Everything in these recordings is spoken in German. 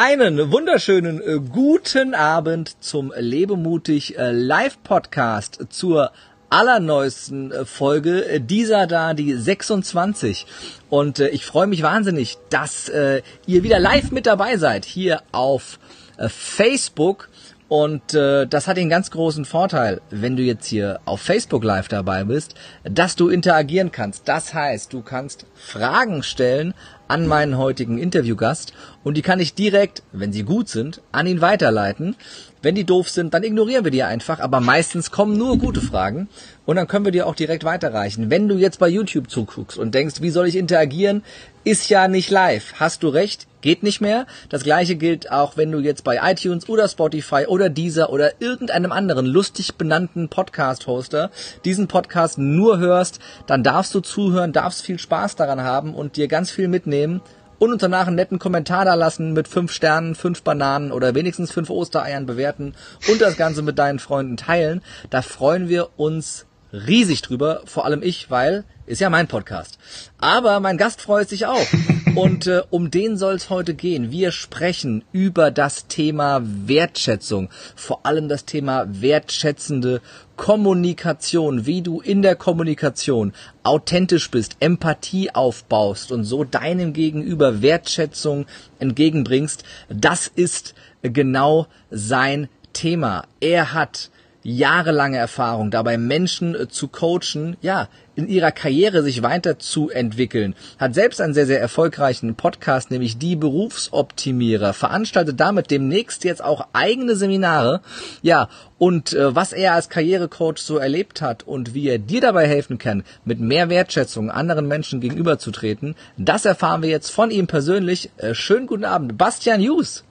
Einen wunderschönen äh, guten Abend zum Lebemutig äh, Live Podcast zur allerneuesten äh, Folge, dieser da die 26. Und ich freue mich wahnsinnig, dass ihr wieder live mit dabei seid hier auf Facebook. Und äh, das hat den ganz großen Vorteil, wenn du jetzt hier auf Facebook Live dabei bist, dass du interagieren kannst. Das heißt, du kannst Fragen stellen an meinen heutigen Interviewgast und die kann ich direkt, wenn sie gut sind, an ihn weiterleiten. Wenn die doof sind, dann ignorieren wir die einfach, aber meistens kommen nur gute Fragen und dann können wir dir auch direkt weiterreichen. Wenn du jetzt bei YouTube zuguckst und denkst, wie soll ich interagieren, ist ja nicht live. Hast du recht, geht nicht mehr. Das gleiche gilt auch, wenn du jetzt bei iTunes oder Spotify oder Deezer oder irgendeinem anderen lustig benannten Podcast-Hoster diesen Podcast nur hörst, dann darfst du zuhören, darfst viel Spaß daran haben und dir ganz viel mitnehmen und uns danach einen netten Kommentar da lassen mit fünf Sternen, fünf Bananen oder wenigstens fünf Ostereiern bewerten und das Ganze mit deinen Freunden teilen. Da freuen wir uns riesig drüber, vor allem ich, weil ist ja mein Podcast. Aber mein Gast freut sich auch. Und äh, um den soll es heute gehen. Wir sprechen über das Thema Wertschätzung, vor allem das Thema wertschätzende Kommunikation, wie du in der Kommunikation authentisch bist, Empathie aufbaust und so deinem Gegenüber Wertschätzung entgegenbringst. Das ist genau sein Thema. Er hat jahrelange Erfahrung dabei, Menschen äh, zu coachen, ja, in ihrer Karriere sich weiterzuentwickeln. Hat selbst einen sehr, sehr erfolgreichen Podcast, nämlich Die Berufsoptimierer, veranstaltet damit demnächst jetzt auch eigene Seminare. Ja, und äh, was er als Karrierecoach so erlebt hat und wie er dir dabei helfen kann, mit mehr Wertschätzung anderen Menschen gegenüberzutreten, das erfahren wir jetzt von ihm persönlich. Äh, schönen guten Abend, Bastian Hughes.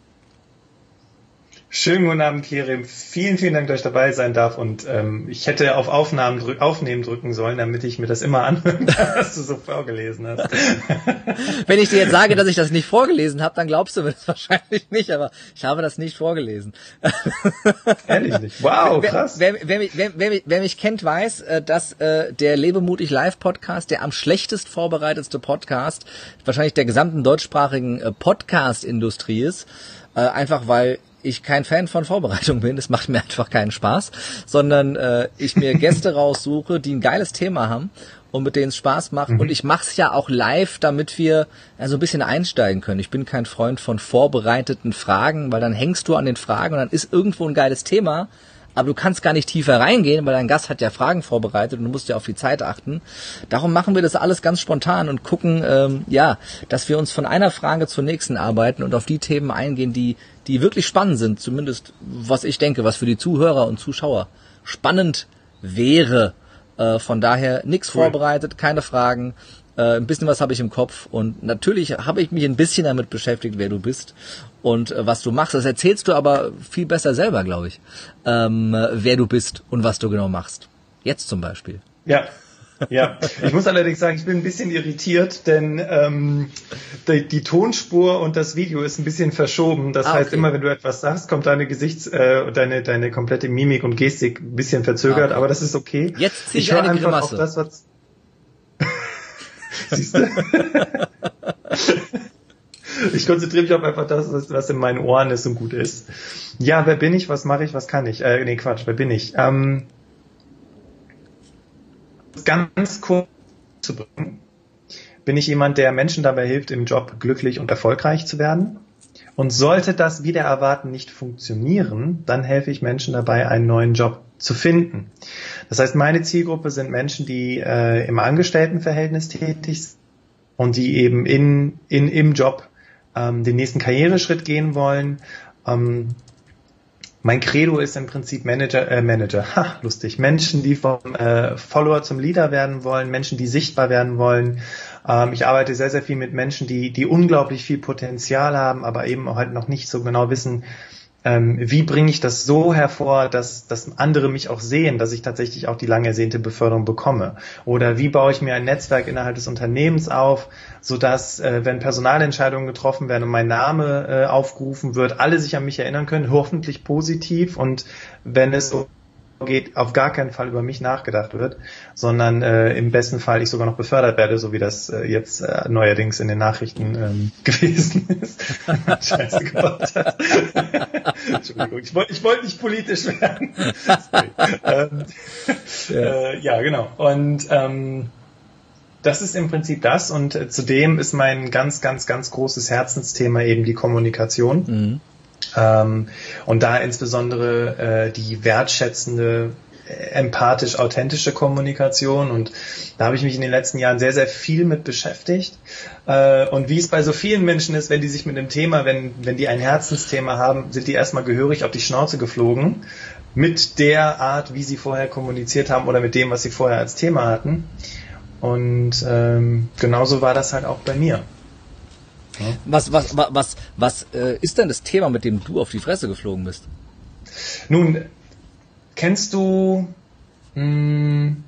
Schönen guten Abend, Kirim. Vielen, vielen Dank, dass ich dabei sein darf. Und ähm, ich hätte auf Aufnahmen drück, Aufnehmen drücken sollen, damit ich mir das immer anhören kann, was du so vorgelesen hast. Wenn ich dir jetzt sage, dass ich das nicht vorgelesen habe, dann glaubst du mir das wahrscheinlich nicht, aber ich habe das nicht vorgelesen. Ehrlich nicht. Wow, krass. Wer, wer, wer, wer, wer, wer mich kennt, weiß, äh, dass äh, der Lebemutig Live Podcast der am schlechtest vorbereitetste Podcast wahrscheinlich der gesamten deutschsprachigen äh, Podcast-Industrie ist. Äh, einfach weil ich kein Fan von Vorbereitung bin, es macht mir einfach keinen Spaß, sondern äh, ich mir Gäste raussuche, die ein geiles Thema haben und mit denen es Spaß macht. Mhm. Und ich mache es ja auch live, damit wir so ein bisschen einsteigen können. Ich bin kein Freund von vorbereiteten Fragen, weil dann hängst du an den Fragen und dann ist irgendwo ein geiles Thema, aber du kannst gar nicht tiefer reingehen, weil dein Gast hat ja Fragen vorbereitet und du musst ja auf die Zeit achten. Darum machen wir das alles ganz spontan und gucken, ähm, ja, dass wir uns von einer Frage zur nächsten arbeiten und auf die Themen eingehen, die, die wirklich spannend sind, zumindest was ich denke, was für die Zuhörer und Zuschauer spannend wäre. Äh, von daher nichts cool. vorbereitet, keine Fragen. Äh, ein bisschen was habe ich im Kopf und natürlich habe ich mich ein bisschen damit beschäftigt, wer du bist und äh, was du machst. Das erzählst du aber viel besser selber, glaube ich, ähm, wer du bist und was du genau machst. Jetzt zum Beispiel. Ja, ja, ich muss allerdings sagen, ich bin ein bisschen irritiert, denn ähm, die, die, Tonspur und das Video ist ein bisschen verschoben. Das ah, heißt, immer wenn du etwas sagst, kommt deine Gesichts, äh, deine, deine komplette Mimik und Gestik ein bisschen verzögert, ah, okay. aber das ist okay. Jetzt zieh ich, ich eine einfach Grimasse. auf das, was. Ich konzentriere mich auf einfach das, was in meinen Ohren ist und gut ist. Ja, wer bin ich? Was mache ich? Was kann ich? Äh, nee, Quatsch, wer bin ich? Ähm, ganz kurz zu bringen, bin ich jemand, der Menschen dabei hilft, im Job glücklich und erfolgreich zu werden. Und sollte das wieder erwarten nicht funktionieren, dann helfe ich Menschen dabei, einen neuen Job zu finden. Das heißt, meine Zielgruppe sind Menschen, die äh, im Angestelltenverhältnis tätig sind und die eben in, in, im Job ähm, den nächsten Karriereschritt gehen wollen. Ähm, mein Credo ist im Prinzip Manager, äh, Manager, ha, lustig, Menschen, die vom äh, Follower zum Leader werden wollen, Menschen, die sichtbar werden wollen. Ähm, ich arbeite sehr, sehr viel mit Menschen, die, die unglaublich viel Potenzial haben, aber eben halt noch nicht so genau wissen, ähm, wie bringe ich das so hervor, dass, dass andere mich auch sehen, dass ich tatsächlich auch die lang ersehnte Beförderung bekomme? Oder wie baue ich mir ein Netzwerk innerhalb des Unternehmens auf, sodass, äh, wenn Personalentscheidungen getroffen werden und mein Name äh, aufgerufen wird, alle sich an mich erinnern können, hoffentlich positiv und wenn es geht, auf gar keinen Fall über mich nachgedacht wird, sondern äh, im besten Fall ich sogar noch befördert werde, so wie das äh, jetzt äh, neuerdings in den Nachrichten ähm, gewesen ist. Scheiße Gott. Entschuldigung, ich wollte ich wollt nicht politisch werden. ähm, ja. Äh, ja, genau. Und ähm, das ist im Prinzip das und äh, zudem ist mein ganz, ganz, ganz großes Herzensthema eben die Kommunikation. Mhm. Ähm, und da insbesondere äh, die wertschätzende, äh, empathisch authentische Kommunikation. Und da habe ich mich in den letzten Jahren sehr, sehr viel mit beschäftigt. Äh, und wie es bei so vielen Menschen ist, wenn die sich mit dem Thema, wenn, wenn die ein Herzensthema haben, sind die erstmal gehörig auf die Schnauze geflogen mit der Art, wie sie vorher kommuniziert haben oder mit dem, was sie vorher als Thema hatten. Und ähm, genauso war das halt auch bei mir. Was, was, was, was, was äh, ist denn das Thema, mit dem du auf die Fresse geflogen bist? Nun, kennst du, mh, hm,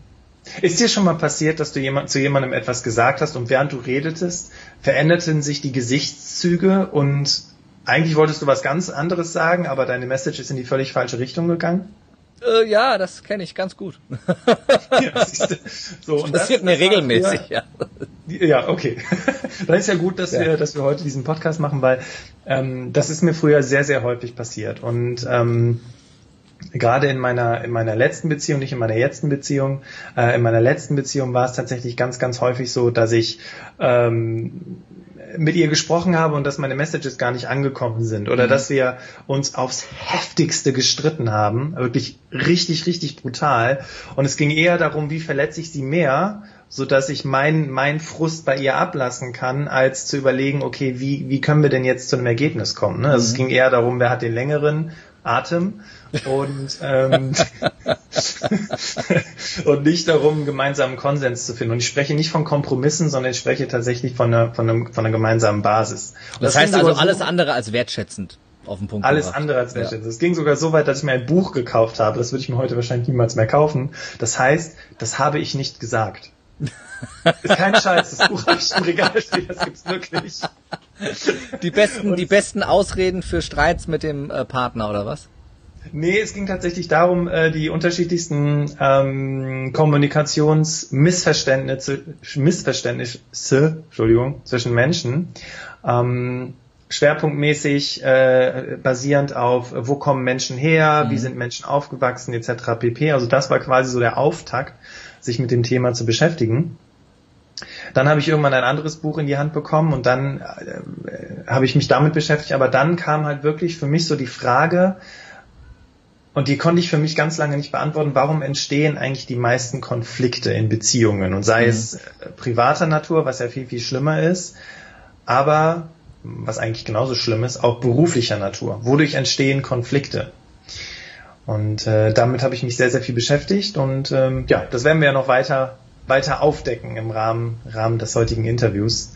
ist dir schon mal passiert, dass du jemand, zu jemandem etwas gesagt hast und während du redetest, veränderten sich die Gesichtszüge und eigentlich wolltest du was ganz anderes sagen, aber deine Message ist in die völlig falsche Richtung gegangen? Äh, ja, das kenne ich ganz gut. ja, so, das passiert mir regelmäßig, ja. Ja, okay. Dann ist ja gut, dass ja. wir, dass wir heute diesen Podcast machen, weil ähm, das ist mir früher sehr, sehr häufig passiert. Und ähm, gerade in meiner in meiner letzten Beziehung, nicht in meiner jetzigen Beziehung, äh, in meiner letzten Beziehung war es tatsächlich ganz, ganz häufig so, dass ich ähm, mit ihr gesprochen habe und dass meine Messages gar nicht angekommen sind oder mhm. dass wir uns aufs heftigste gestritten haben, wirklich richtig, richtig brutal. Und es ging eher darum, wie verletze ich sie mehr, so dass ich mein, mein Frust bei ihr ablassen kann, als zu überlegen, okay, wie, wie können wir denn jetzt zu einem Ergebnis kommen? Ne? Also mhm. es ging eher darum, wer hat den längeren Atem und, ähm, und nicht darum, einen gemeinsamen Konsens zu finden. Und ich spreche nicht von Kompromissen, sondern ich spreche tatsächlich von einer, von einem, von einer gemeinsamen Basis. Das, das heißt also alles so, andere als wertschätzend. Auf den Punkt alles gebracht. andere als wertschätzend. Es ja. ging sogar so weit, dass ich mir ein Buch gekauft habe. Das würde ich mir heute wahrscheinlich niemals mehr kaufen. Das heißt, das habe ich nicht gesagt. Ist kein Scheiß, das Buch habe ich im Regal stehen, das gibt's wirklich. Die besten, die besten Ausreden für Streits mit dem äh, Partner, oder was? Nee, es ging tatsächlich darum, äh, die unterschiedlichsten ähm, Kommunikationsmissverständnisse, Missverständnisse, Entschuldigung, zwischen Menschen. Ähm, schwerpunktmäßig äh, basierend auf, wo kommen Menschen her, mhm. wie sind Menschen aufgewachsen, etc. pp. Also das war quasi so der Auftakt, sich mit dem Thema zu beschäftigen. Dann habe ich irgendwann ein anderes Buch in die Hand bekommen und dann äh, habe ich mich damit beschäftigt. Aber dann kam halt wirklich für mich so die Frage, und die konnte ich für mich ganz lange nicht beantworten, warum entstehen eigentlich die meisten Konflikte in Beziehungen und sei mhm. es äh, privater Natur, was ja viel, viel schlimmer ist, aber was eigentlich genauso schlimm ist, auch beruflicher Natur. Wodurch entstehen Konflikte? Und äh, damit habe ich mich sehr, sehr viel beschäftigt und ähm, ja, das werden wir ja noch weiter, weiter aufdecken im Rahmen, Rahmen des heutigen Interviews.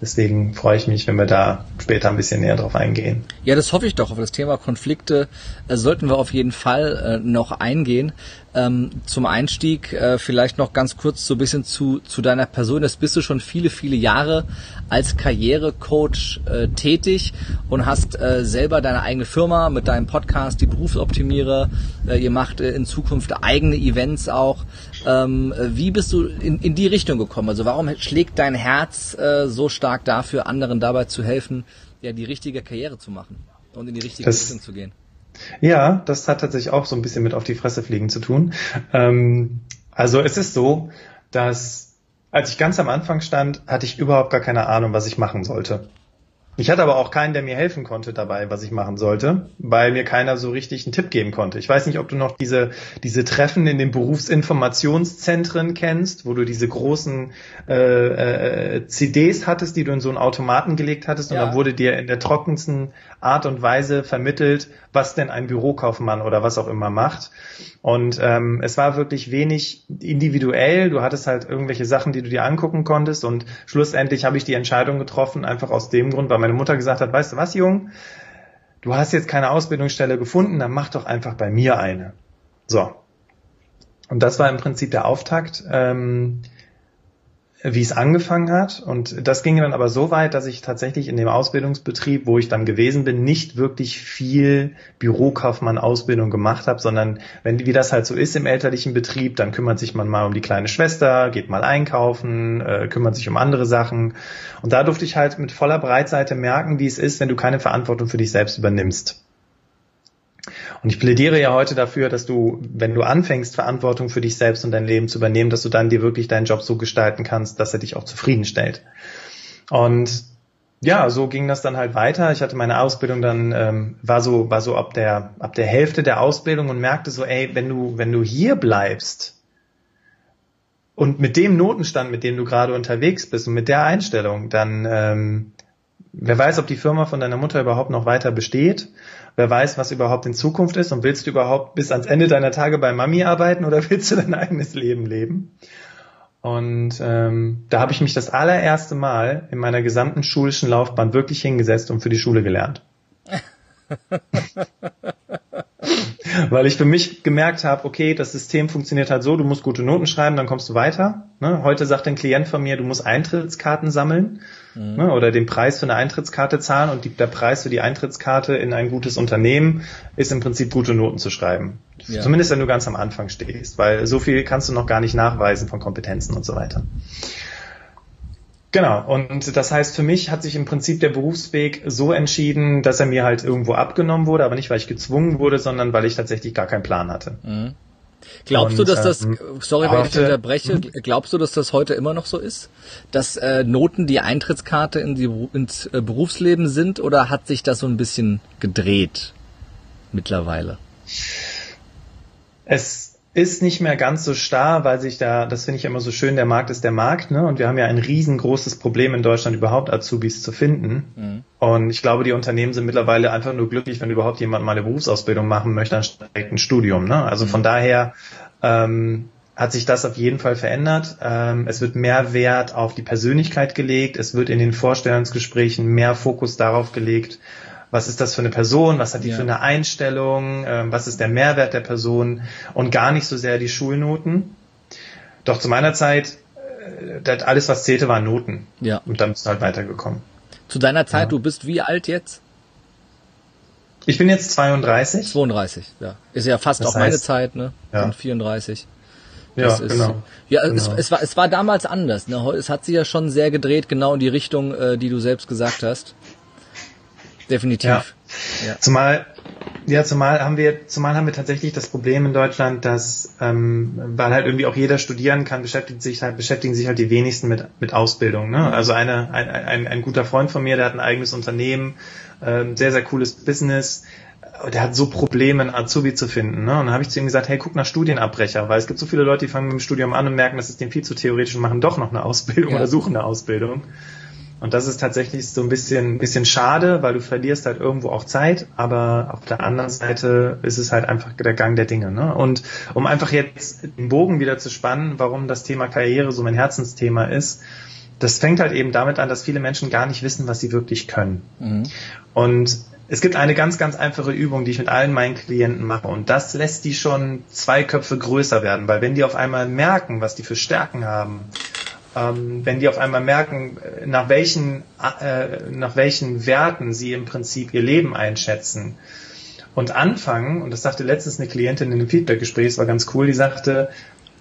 Deswegen freue ich mich, wenn wir da später ein bisschen näher drauf eingehen. Ja, das hoffe ich doch. Auf das Thema Konflikte äh, sollten wir auf jeden Fall äh, noch eingehen. Ähm, zum Einstieg äh, vielleicht noch ganz kurz so ein bisschen zu, zu deiner Person. Das bist du schon viele, viele Jahre als Karrierecoach äh, tätig und hast äh, selber deine eigene Firma mit deinem Podcast, die Berufsoptimierer. Äh, ihr macht äh, in Zukunft eigene Events auch. Ähm, wie bist du in, in die Richtung gekommen? Also warum schlägt dein Herz äh, so stark dafür, anderen dabei zu helfen, ja, die richtige Karriere zu machen und in die richtige das, Richtung zu gehen? Ja, das hat tatsächlich auch so ein bisschen mit auf die Fresse fliegen zu tun. Ähm, also es ist so, dass als ich ganz am Anfang stand, hatte ich überhaupt gar keine Ahnung, was ich machen sollte. Ich hatte aber auch keinen, der mir helfen konnte dabei, was ich machen sollte, weil mir keiner so richtig einen Tipp geben konnte. Ich weiß nicht, ob du noch diese, diese Treffen in den Berufsinformationszentren kennst, wo du diese großen äh, äh, CDs hattest, die du in so einen Automaten gelegt hattest und ja. dann wurde dir in der trockensten Art und Weise vermittelt, was denn ein Bürokaufmann oder was auch immer macht. Und ähm, es war wirklich wenig individuell. Du hattest halt irgendwelche Sachen, die du dir angucken konntest. Und schlussendlich habe ich die Entscheidung getroffen, einfach aus dem Grund, weil meine Mutter gesagt hat, weißt du was, Jung, du hast jetzt keine Ausbildungsstelle gefunden, dann mach doch einfach bei mir eine. So. Und das war im Prinzip der Auftakt. Ähm, wie es angefangen hat. Und das ging dann aber so weit, dass ich tatsächlich in dem Ausbildungsbetrieb, wo ich dann gewesen bin, nicht wirklich viel Bürokaufmann-Ausbildung gemacht habe, sondern wenn, wie das halt so ist im elterlichen Betrieb, dann kümmert sich man mal um die kleine Schwester, geht mal einkaufen, äh, kümmert sich um andere Sachen. Und da durfte ich halt mit voller Breitseite merken, wie es ist, wenn du keine Verantwortung für dich selbst übernimmst. Und ich plädiere ja heute dafür, dass du, wenn du anfängst, Verantwortung für dich selbst und dein Leben zu übernehmen, dass du dann dir wirklich deinen Job so gestalten kannst, dass er dich auch zufriedenstellt. Und ja, so ging das dann halt weiter. Ich hatte meine Ausbildung dann ähm, war so war so ab der ab der Hälfte der Ausbildung und merkte so, ey, wenn du wenn du hier bleibst und mit dem Notenstand, mit dem du gerade unterwegs bist und mit der Einstellung, dann ähm, wer weiß, ob die Firma von deiner Mutter überhaupt noch weiter besteht wer weiß, was überhaupt in Zukunft ist und willst du überhaupt bis ans Ende deiner Tage bei Mami arbeiten oder willst du dein eigenes Leben leben? Und ähm, da habe ich mich das allererste Mal in meiner gesamten schulischen Laufbahn wirklich hingesetzt und für die Schule gelernt. Weil ich für mich gemerkt habe, okay, das System funktioniert halt so, du musst gute Noten schreiben, dann kommst du weiter. Ne? Heute sagt ein Klient von mir, du musst Eintrittskarten sammeln mhm. ne? oder den Preis für eine Eintrittskarte zahlen und die, der Preis für die Eintrittskarte in ein gutes Unternehmen ist im Prinzip gute Noten zu schreiben. Ja. Zumindest wenn du ganz am Anfang stehst, weil so viel kannst du noch gar nicht nachweisen von Kompetenzen und so weiter. Genau, und das heißt, für mich hat sich im Prinzip der Berufsweg so entschieden, dass er mir halt irgendwo abgenommen wurde, aber nicht, weil ich gezwungen wurde, sondern weil ich tatsächlich gar keinen Plan hatte. Mhm. Glaubst und, du, dass das, ähm, sorry, wenn ich unterbreche, mhm. glaubst du, dass das heute immer noch so ist? Dass äh, Noten die Eintrittskarte in die, ins äh, Berufsleben sind oder hat sich das so ein bisschen gedreht mittlerweile? Es ist nicht mehr ganz so starr, weil sich da, das finde ich immer so schön, der Markt ist der Markt, ne? Und wir haben ja ein riesengroßes Problem in Deutschland überhaupt Azubis zu finden. Mhm. Und ich glaube, die Unternehmen sind mittlerweile einfach nur glücklich, wenn überhaupt jemand mal eine Berufsausbildung machen möchte, anstatt ein Studium. Ne? Also von daher ähm, hat sich das auf jeden Fall verändert. Ähm, es wird mehr Wert auf die Persönlichkeit gelegt. Es wird in den Vorstellungsgesprächen mehr Fokus darauf gelegt, was ist das für eine Person, was hat die ja. für eine Einstellung, äh, was ist der Mehrwert der Person und gar nicht so sehr die Schulnoten. Doch zu meiner Zeit, äh, alles was zählte, waren Noten. Ja. Und dann bist du halt weitergekommen. Zu deiner Zeit, ja. du bist wie alt jetzt? Ich bin jetzt 32. 32, ja. Ist ja fast das auch heißt, meine Zeit, ne? Ja. Bin 34. Das ja, ist, genau. Ja, genau. Es, es, war, es war damals anders. Ne? Es hat sich ja schon sehr gedreht, genau in die Richtung, äh, die du selbst gesagt hast definitiv. Ja. ja. Zumal, ja, zumal haben wir, zumal haben wir tatsächlich das Problem in Deutschland, dass, ähm, weil halt irgendwie auch jeder studieren kann, beschäftigt sich halt, beschäftigen sich halt die wenigsten mit, mit Ausbildung. Ne? Mhm. Also eine, ein, ein, ein guter Freund von mir, der hat ein eigenes Unternehmen, ähm, sehr, sehr cooles Business, der hat so Probleme, einen Azubi zu finden. Ne? Und dann habe ich zu ihm gesagt, hey, guck nach Studienabbrecher, weil es gibt so viele Leute, die fangen mit dem Studium an und merken, das ist dem viel zu theoretisch und machen doch noch eine Ausbildung ja. oder suchen eine Ausbildung. Und das ist tatsächlich so ein bisschen, bisschen schade, weil du verlierst halt irgendwo auch Zeit, aber auf der anderen Seite ist es halt einfach der Gang der Dinge. Ne? Und um einfach jetzt den Bogen wieder zu spannen, warum das Thema Karriere so mein Herzensthema ist, das fängt halt eben damit an, dass viele Menschen gar nicht wissen, was sie wirklich können. Mhm. Und es gibt eine ganz, ganz einfache Übung, die ich mit allen meinen Klienten mache. Und das lässt die schon zwei Köpfe größer werden, weil wenn die auf einmal merken, was die für Stärken haben ähm, wenn die auf einmal merken, nach welchen, äh, nach welchen Werten sie im Prinzip ihr Leben einschätzen und anfangen, und das sagte letztens eine Klientin in einem Feedback-Gespräch, es war ganz cool, die sagte,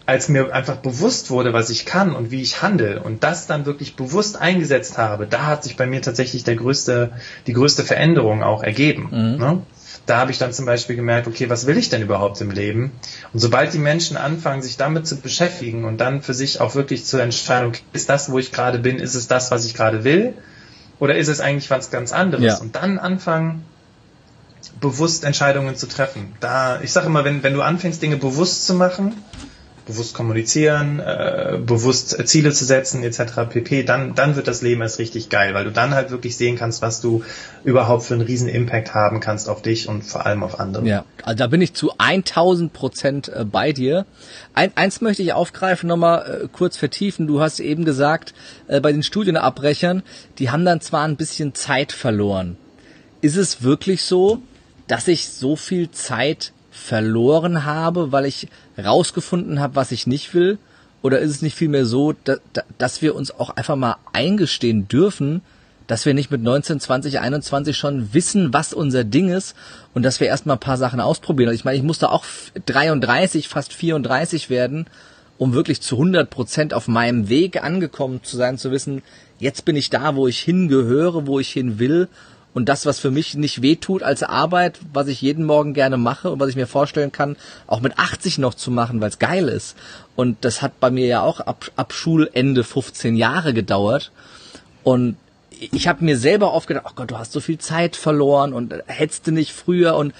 als mir einfach bewusst wurde, was ich kann und wie ich handle und das dann wirklich bewusst eingesetzt habe, da hat sich bei mir tatsächlich der größte, die größte Veränderung auch ergeben. Mhm. Ne? Da habe ich dann zum Beispiel gemerkt, okay, was will ich denn überhaupt im Leben? Und sobald die Menschen anfangen, sich damit zu beschäftigen und dann für sich auch wirklich zu entscheiden, okay, ist das, wo ich gerade bin, ist es das, was ich gerade will? Oder ist es eigentlich was ganz anderes? Ja. Und dann anfangen, bewusst Entscheidungen zu treffen. Da, ich sage immer, wenn, wenn du anfängst, Dinge bewusst zu machen, bewusst kommunizieren, äh, bewusst Ziele zu setzen etc. pp, dann, dann wird das Leben erst richtig geil, weil du dann halt wirklich sehen kannst, was du überhaupt für einen riesen Impact haben kannst auf dich und vor allem auf andere. Ja, also da bin ich zu 1000 Prozent äh, bei dir. Ein, eins möchte ich aufgreifen, nochmal äh, kurz vertiefen. Du hast eben gesagt, äh, bei den Studienabbrechern, die haben dann zwar ein bisschen Zeit verloren. Ist es wirklich so, dass ich so viel Zeit verloren habe, weil ich rausgefunden habe, was ich nicht will? Oder ist es nicht vielmehr so, dass, dass wir uns auch einfach mal eingestehen dürfen, dass wir nicht mit 19, 20, 21 schon wissen, was unser Ding ist und dass wir erstmal ein paar Sachen ausprobieren. Ich meine, ich musste auch 33, fast 34 werden, um wirklich zu 100 Prozent auf meinem Weg angekommen zu sein, zu wissen, jetzt bin ich da, wo ich hingehöre, wo ich hin will und das, was für mich nicht wehtut als Arbeit, was ich jeden Morgen gerne mache und was ich mir vorstellen kann, auch mit 80 noch zu machen, weil es geil ist. Und das hat bei mir ja auch ab, ab Schulende 15 Jahre gedauert. Und ich habe mir selber oft gedacht, oh Gott, du hast so viel Zeit verloren und hättest du nicht früher und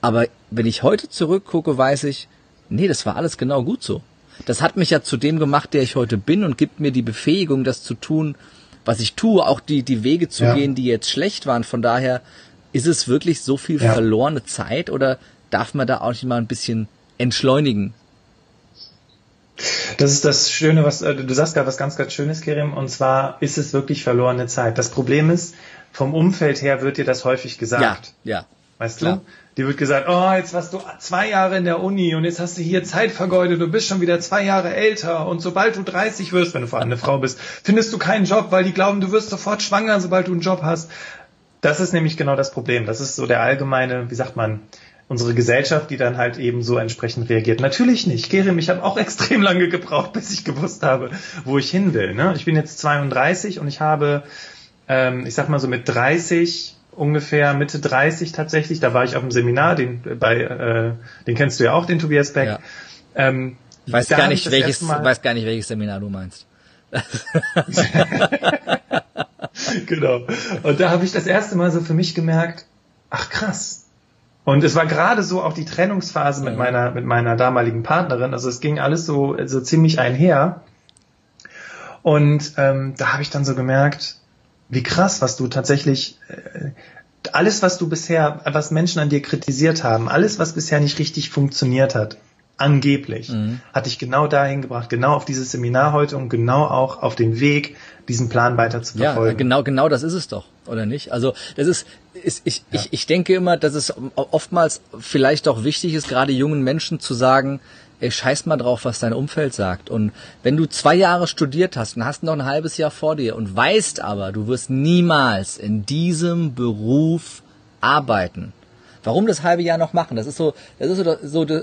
aber wenn ich heute zurückgucke, weiß ich, nee, das war alles genau gut so. Das hat mich ja zu dem gemacht, der ich heute bin und gibt mir die Befähigung, das zu tun, was ich tue, auch die, die Wege zu ja. gehen, die jetzt schlecht waren. Von daher ist es wirklich so viel ja. verlorene Zeit oder darf man da auch nicht mal ein bisschen entschleunigen? Das ist das Schöne, was äh, du sagst gerade was ganz, ganz Schönes, Kerim, und zwar ist es wirklich verlorene Zeit. Das Problem ist, vom Umfeld her wird dir das häufig gesagt. Ja, ja. Weißt Klar. du? Dir wird gesagt, oh, jetzt warst du zwei Jahre in der Uni und jetzt hast du hier Zeit vergeudet, du bist schon wieder zwei Jahre älter und sobald du 30 wirst, wenn du vor allem eine Frau bist, findest du keinen Job, weil die glauben, du wirst sofort schwanger, sobald du einen Job hast. Das ist nämlich genau das Problem. Das ist so der allgemeine, wie sagt man, unsere Gesellschaft, die dann halt eben so entsprechend reagiert. Natürlich nicht. Kerim, ich habe auch extrem lange gebraucht, bis ich gewusst habe, wo ich hin will. Ne? Ich bin jetzt 32 und ich habe, ähm, ich sag mal so mit 30 ungefähr Mitte 30 tatsächlich, da war ich auf dem Seminar, den bei, äh, den kennst du ja auch, den Tobias Beck. Ja. Ähm, weiß gar nicht welches, weiß gar nicht welches Seminar du meinst. genau. Und da habe ich das erste Mal so für mich gemerkt, ach krass, und es war gerade so auch die Trennungsphase mit meiner, mit meiner damaligen Partnerin. Also es ging alles so, so ziemlich einher. Und ähm, da habe ich dann so gemerkt, wie krass, was du tatsächlich, äh, alles, was du bisher, was Menschen an dir kritisiert haben, alles, was bisher nicht richtig funktioniert hat, angeblich, mhm. hat dich genau dahin gebracht, genau auf dieses Seminar heute und genau auch auf den Weg, diesen Plan weiter zu verfolgen. Ja, genau, genau das ist es doch, oder nicht? Also das ist, ist ich, ja. ich, ich denke immer, dass es oftmals vielleicht auch wichtig ist, gerade jungen Menschen zu sagen, ey, scheiß mal drauf, was dein Umfeld sagt. Und wenn du zwei Jahre studiert hast und hast noch ein halbes Jahr vor dir und weißt aber, du wirst niemals in diesem Beruf arbeiten, Warum das halbe Jahr noch machen? Das ist so, das ist so, so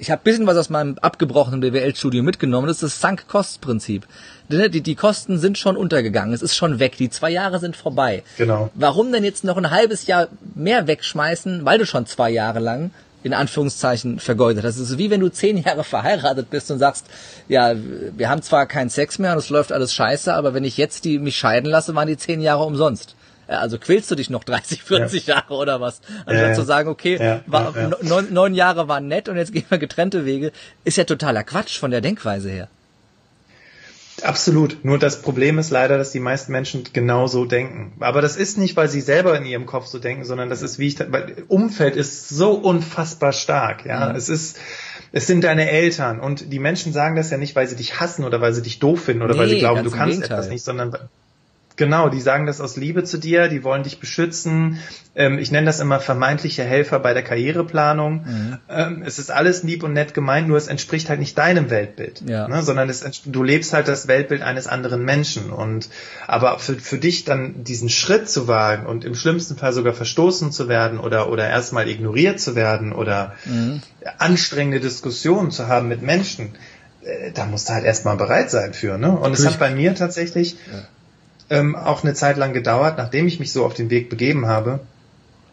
ich habe bisschen was aus meinem abgebrochenen BWL-Studium mitgenommen. Das ist das Sunk-Cost-Prinzip. Die, die Kosten sind schon untergegangen, es ist schon weg, die zwei Jahre sind vorbei. Genau. Warum denn jetzt noch ein halbes Jahr mehr wegschmeißen, weil du schon zwei Jahre lang in Anführungszeichen vergeudet. Das ist wie wenn du zehn Jahre verheiratet bist und sagst, ja, wir haben zwar keinen Sex mehr und es läuft alles scheiße, aber wenn ich jetzt die mich scheiden lasse, waren die zehn Jahre umsonst. Also quälst du dich noch 30, 40 ja. Jahre oder was? Anstatt ja, zu sagen, okay, ja, war, neun, neun Jahre waren nett und jetzt gehen wir getrennte Wege, ist ja totaler Quatsch von der Denkweise her. Absolut. Nur das Problem ist leider, dass die meisten Menschen genau so denken. Aber das ist nicht, weil sie selber in ihrem Kopf so denken, sondern das ist, wie ich, weil Umfeld ist so unfassbar stark. Ja, mhm. es ist, es sind deine Eltern und die Menschen sagen das ja nicht, weil sie dich hassen oder weil sie dich doof finden oder nee, weil sie glauben, du kannst Gegenteil. etwas nicht, sondern Genau, die sagen das aus Liebe zu dir, die wollen dich beschützen. Ähm, ich nenne das immer vermeintliche Helfer bei der Karriereplanung. Mhm. Ähm, es ist alles lieb und nett gemeint, nur es entspricht halt nicht deinem Weltbild, ja. ne, sondern es, du lebst halt das Weltbild eines anderen Menschen. Und aber für, für dich dann diesen Schritt zu wagen und im schlimmsten Fall sogar verstoßen zu werden oder oder erstmal ignoriert zu werden oder mhm. anstrengende Diskussionen zu haben mit Menschen, äh, da musst du halt erstmal bereit sein für. Ne? Und es hat bei mir tatsächlich ja ähm, auch eine Zeit lang gedauert, nachdem ich mich so auf den Weg begeben habe.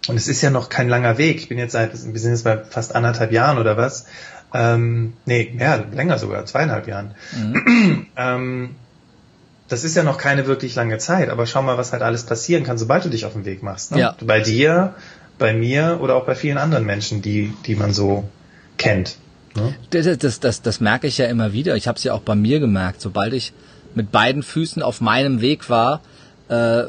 Und es ist ja noch kein langer Weg. Ich bin jetzt seit, wir sind jetzt bei fast anderthalb Jahren oder was. Ähm, nee, mehr, länger sogar, zweieinhalb Jahren. Mhm. ähm, das ist ja noch keine wirklich lange Zeit, aber schau mal, was halt alles passieren kann, sobald du dich auf den Weg machst. Ne? Ja. Bei dir, bei mir oder auch bei vielen anderen Menschen, die, die man so kennt. Ne? Das, das, das, das merke ich ja immer wieder. Ich habe es ja auch bei mir gemerkt. Sobald ich mit beiden Füßen auf meinem Weg war, äh,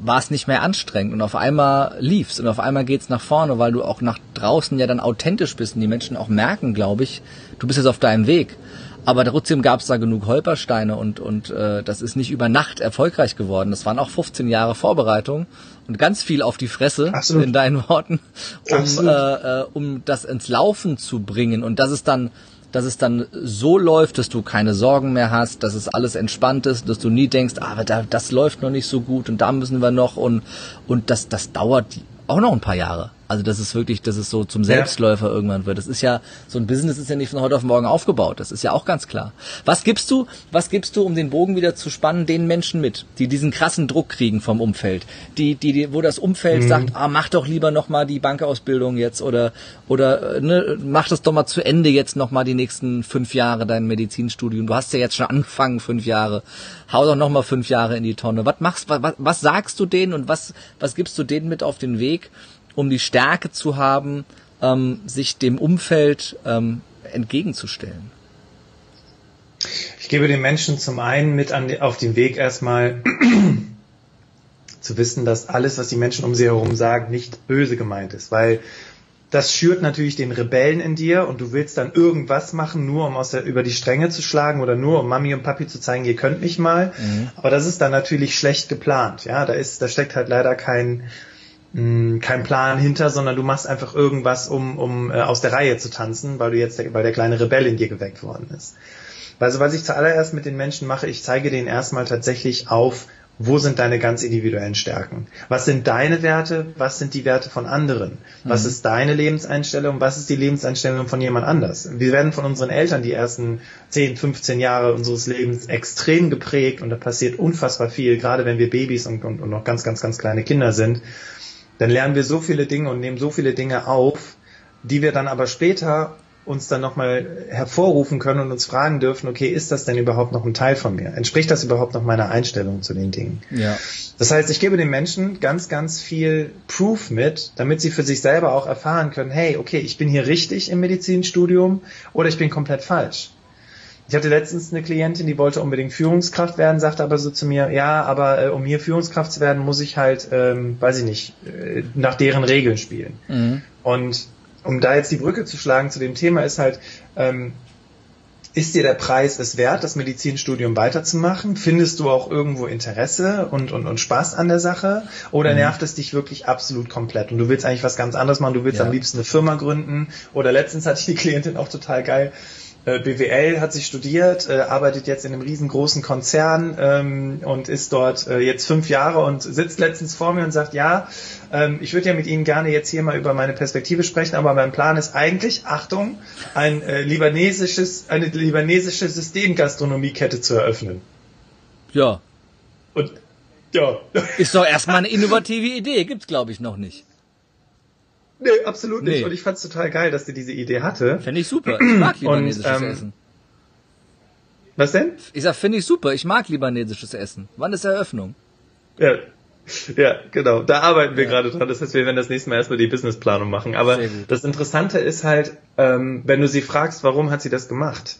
war es nicht mehr anstrengend und auf einmal lief's und auf einmal geht's nach vorne, weil du auch nach draußen ja dann authentisch bist und die Menschen auch merken, glaube ich, du bist jetzt auf deinem Weg. Aber trotzdem gab es da genug Holpersteine und und äh, das ist nicht über Nacht erfolgreich geworden. Das waren auch 15 Jahre Vorbereitung und ganz viel auf die Fresse Absolut. in deinen Worten, um äh, äh, um das ins Laufen zu bringen und dass es dann dass es dann so läuft, dass du keine Sorgen mehr hast, dass es alles entspannt ist, dass du nie denkst, ah, aber da, das läuft noch nicht so gut und da müssen wir noch und, und das, das dauert auch noch ein paar Jahre. Also das ist wirklich, dass es so zum Selbstläufer ja. irgendwann wird. Das ist ja, so ein Business ist ja nicht von heute auf morgen aufgebaut. Das ist ja auch ganz klar. Was gibst du, was gibst du, um den Bogen wieder zu spannen, den Menschen mit, die diesen krassen Druck kriegen vom Umfeld? Die, die, die wo das Umfeld mhm. sagt, ah, mach doch lieber nochmal die Bankausbildung jetzt oder, oder, äh, ne, mach das doch mal zu Ende jetzt nochmal die nächsten fünf Jahre dein Medizinstudium. Du hast ja jetzt schon angefangen, fünf Jahre. Hau doch nochmal fünf Jahre in die Tonne. Was machst, was, was sagst du denen und was, was gibst du denen mit auf den Weg? Um die Stärke zu haben, ähm, sich dem Umfeld ähm, entgegenzustellen? Ich gebe den Menschen zum einen mit an auf den Weg erstmal zu wissen, dass alles, was die Menschen um sie herum sagen, nicht böse gemeint ist, weil das schürt natürlich den Rebellen in dir und du willst dann irgendwas machen, nur um aus der, über die Stränge zu schlagen oder nur um Mami und Papi zu zeigen, ihr könnt mich mal. Mhm. Aber das ist dann natürlich schlecht geplant. Ja, da ist, da steckt halt leider kein, mh, kein Plan hinter, sondern du machst einfach irgendwas, um, um äh, aus der Reihe zu tanzen, weil du jetzt, weil der kleine Rebell in dir geweckt worden ist. Also was ich zuallererst mit den Menschen mache, ich zeige denen erstmal tatsächlich auf, wo sind deine ganz individuellen Stärken? Was sind deine Werte? Was sind die Werte von anderen? Was mhm. ist deine Lebenseinstellung? Was ist die Lebenseinstellung von jemand anders? Wir werden von unseren Eltern die ersten 10, 15 Jahre unseres Lebens extrem geprägt und da passiert unfassbar viel, gerade wenn wir Babys und, und, und noch ganz, ganz, ganz kleine Kinder sind dann lernen wir so viele Dinge und nehmen so viele Dinge auf, die wir dann aber später uns dann nochmal hervorrufen können und uns fragen dürfen, okay, ist das denn überhaupt noch ein Teil von mir? Entspricht das überhaupt noch meiner Einstellung zu den Dingen? Ja. Das heißt, ich gebe den Menschen ganz, ganz viel Proof mit, damit sie für sich selber auch erfahren können, hey, okay, ich bin hier richtig im Medizinstudium oder ich bin komplett falsch. Ich hatte letztens eine Klientin, die wollte unbedingt Führungskraft werden, sagte aber so zu mir, ja, aber äh, um hier Führungskraft zu werden, muss ich halt, ähm, weiß ich nicht, äh, nach deren Regeln spielen. Mhm. Und um da jetzt die Brücke zu schlagen zu dem Thema ist halt, ähm, ist dir der Preis es wert, das Medizinstudium weiterzumachen? Findest du auch irgendwo Interesse und, und, und Spaß an der Sache? Oder mhm. nervt es dich wirklich absolut komplett? Und du willst eigentlich was ganz anderes machen, du willst ja. am liebsten eine Firma gründen. Oder letztens hatte ich die Klientin auch total geil. Äh, BWL hat sie studiert, äh, arbeitet jetzt in einem riesengroßen Konzern ähm, und ist dort äh, jetzt fünf Jahre und sitzt letztens vor mir und sagt, ja, ähm, ich würde ja mit Ihnen gerne jetzt hier mal über meine Perspektive sprechen, aber mein Plan ist eigentlich, Achtung, ein äh, libanesisches, eine libanesische Systemgastronomiekette zu eröffnen. Ja. Und ja. Ist doch erstmal eine innovative Idee, gibt's glaube ich noch nicht. Nee, absolut nicht. Nee. Und ich fand's total geil, dass sie diese Idee hatte. Finde ich super. Ich mag libanesisches Und, ähm, Essen. Was denn? Ich sag, finde ich super. Ich mag libanesisches Essen. Wann ist Eröffnung? Ja. Ja, genau. Da arbeiten wir ja. gerade dran. Das heißt, wir werden das nächste Mal erstmal die Businessplanung machen. Aber das Interessante ist halt, ähm, wenn du sie fragst, warum hat sie das gemacht?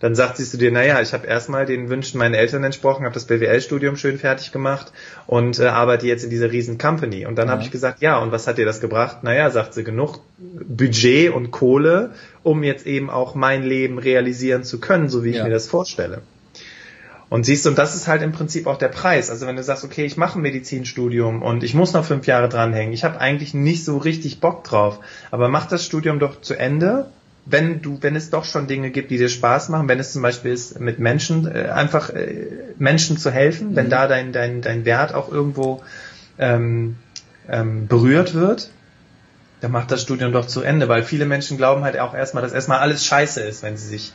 Dann sagt sie zu dir, naja, ich habe erstmal den Wünschen meiner Eltern entsprochen, habe das BWL-Studium schön fertig gemacht und äh, arbeite jetzt in dieser riesen Company. Und dann ja. habe ich gesagt, ja, und was hat dir das gebracht? Naja, sagt sie, genug Budget und Kohle, um jetzt eben auch mein Leben realisieren zu können, so wie ich ja. mir das vorstelle. Und siehst du, und das ist halt im Prinzip auch der Preis. Also wenn du sagst, okay, ich mache ein Medizinstudium und ich muss noch fünf Jahre dranhängen, ich habe eigentlich nicht so richtig Bock drauf, aber mach das Studium doch zu Ende wenn du, wenn es doch schon Dinge gibt, die dir Spaß machen, wenn es zum Beispiel ist, mit Menschen äh, einfach äh, Menschen zu helfen, mhm. wenn da dein, dein, dein Wert auch irgendwo ähm, ähm, berührt wird, dann macht das Studium doch zu Ende, weil viele Menschen glauben halt auch erstmal, dass erstmal alles scheiße ist, wenn sie sich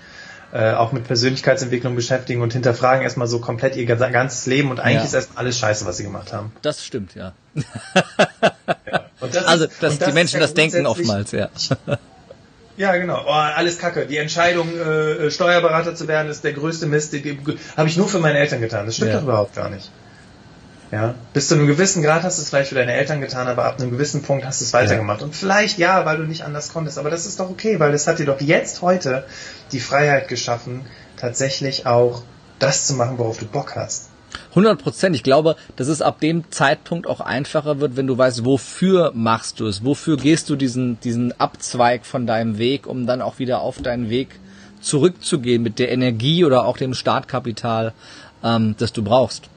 äh, auch mit Persönlichkeitsentwicklung beschäftigen und hinterfragen erstmal so komplett ihr ganzes Leben und eigentlich ja. ist erstmal alles scheiße, was sie gemacht haben. Das stimmt, ja. ja. Das also, dass die Menschen das denken oftmals, ja. Ja, genau. Oh, alles Kacke. Die Entscheidung, äh, Steuerberater zu werden, ist der größte Mist. Habe ich nur für meine Eltern getan. Das stimmt ja. doch überhaupt gar nicht. Ja, bis zu einem gewissen Grad hast du es vielleicht für deine Eltern getan, aber ab einem gewissen Punkt hast du es weitergemacht. Ja. Und vielleicht ja, weil du nicht anders konntest, aber das ist doch okay, weil das hat dir doch jetzt heute die Freiheit geschaffen, tatsächlich auch das zu machen, worauf du Bock hast. 100 Prozent. Ich glaube, dass es ab dem Zeitpunkt auch einfacher wird, wenn du weißt, wofür machst du es, wofür gehst du diesen, diesen Abzweig von deinem Weg, um dann auch wieder auf deinen Weg zurückzugehen mit der Energie oder auch dem Startkapital, ähm, das du brauchst.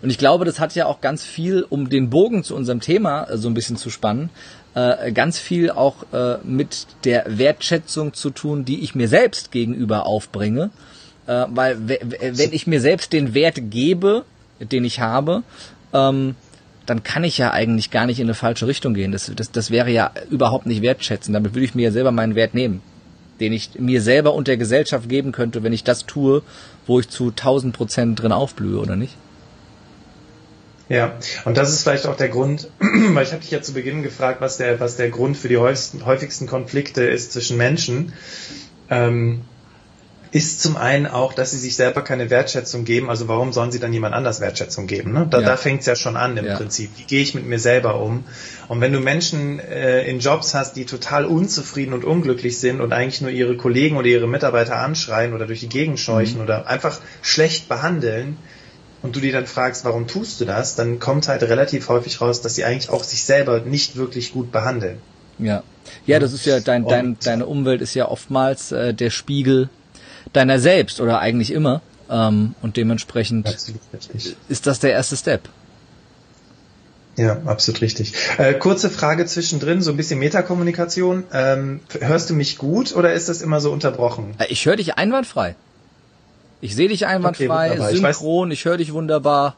Und ich glaube, das hat ja auch ganz viel, um den Bogen zu unserem Thema äh, so ein bisschen zu spannen, äh, ganz viel auch äh, mit der Wertschätzung zu tun, die ich mir selbst gegenüber aufbringe. Äh, weil wenn ich mir selbst den Wert gebe, den ich habe, ähm, dann kann ich ja eigentlich gar nicht in eine falsche Richtung gehen. Das, das, das wäre ja überhaupt nicht wertschätzen. Damit würde ich mir ja selber meinen Wert nehmen, den ich mir selber und der Gesellschaft geben könnte, wenn ich das tue, wo ich zu 1000 Prozent drin aufblühe, oder nicht? Ja, und das ist vielleicht auch der Grund, weil ich habe dich ja zu Beginn gefragt, was der, was der Grund für die häufigsten, häufigsten Konflikte ist zwischen Menschen. Ähm, ist zum einen auch, dass sie sich selber keine Wertschätzung geben. Also warum sollen sie dann jemand anders Wertschätzung geben? Ne? Da, ja. da fängt es ja schon an im ja. Prinzip. Wie gehe ich mit mir selber um? Und wenn du Menschen äh, in Jobs hast, die total unzufrieden und unglücklich sind und eigentlich nur ihre Kollegen oder ihre Mitarbeiter anschreien oder durch die Gegend scheuchen mhm. oder einfach schlecht behandeln, und du dir dann fragst, warum tust du das, dann kommt halt relativ häufig raus, dass sie eigentlich auch sich selber nicht wirklich gut behandeln. Ja. Ja, das ist ja dein, dein, deine Umwelt ist ja oftmals äh, der Spiegel deiner selbst oder eigentlich immer. Ähm, und dementsprechend ist das der erste Step. Ja, absolut richtig. Äh, kurze Frage zwischendrin, so ein bisschen Metakommunikation. Ähm, hörst du mich gut oder ist das immer so unterbrochen? Äh, ich höre dich einwandfrei. Ich sehe dich einwandfrei, okay, synchron, ich, ich höre dich wunderbar.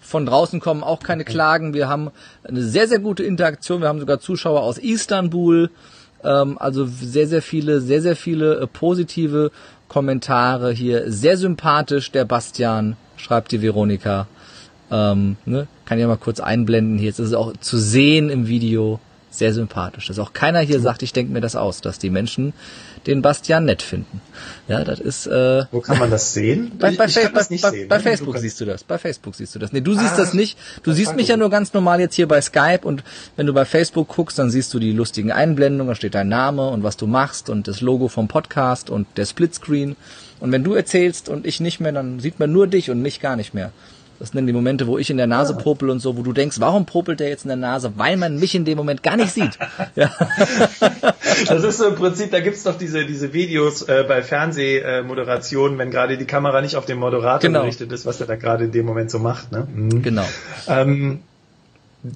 Von draußen kommen auch keine. Klagen. Wir haben eine sehr, sehr gute Interaktion. Wir haben sogar Zuschauer aus Istanbul. Ähm, also sehr, sehr viele, sehr, sehr viele äh, positive Kommentare hier. Sehr sympathisch, der Bastian, schreibt die Veronika. Ähm, ne? Kann ich ja mal kurz einblenden hier. Jetzt ist es auch zu sehen im Video. Sehr sympathisch. Dass auch keiner hier sagt, ich denke mir das aus, dass die Menschen den Bastian nett finden. Ja, das ist. Äh, Wo kann man das sehen? Bei, bei, bei, bei, sehen, bei ne? Facebook siehst du das. Bei Facebook siehst du das. Nee, du siehst ah, das nicht. Du siehst mich ja nur ganz normal jetzt hier bei Skype und wenn du bei Facebook guckst, dann siehst du die lustigen Einblendungen, da steht dein Name und was du machst und das Logo vom Podcast und der Splitscreen. Und wenn du erzählst und ich nicht mehr, dann sieht man nur dich und mich gar nicht mehr. Das nennen die Momente, wo ich in der Nase popel und so, wo du denkst, warum popelt der jetzt in der Nase? Weil man mich in dem Moment gar nicht sieht. Ja. Das ist so im Prinzip, da gibt's doch diese, diese Videos äh, bei Fernsehmoderationen, wenn gerade die Kamera nicht auf den Moderator genau. gerichtet ist, was er da gerade in dem Moment so macht. Ne? Mhm. Genau. Ähm,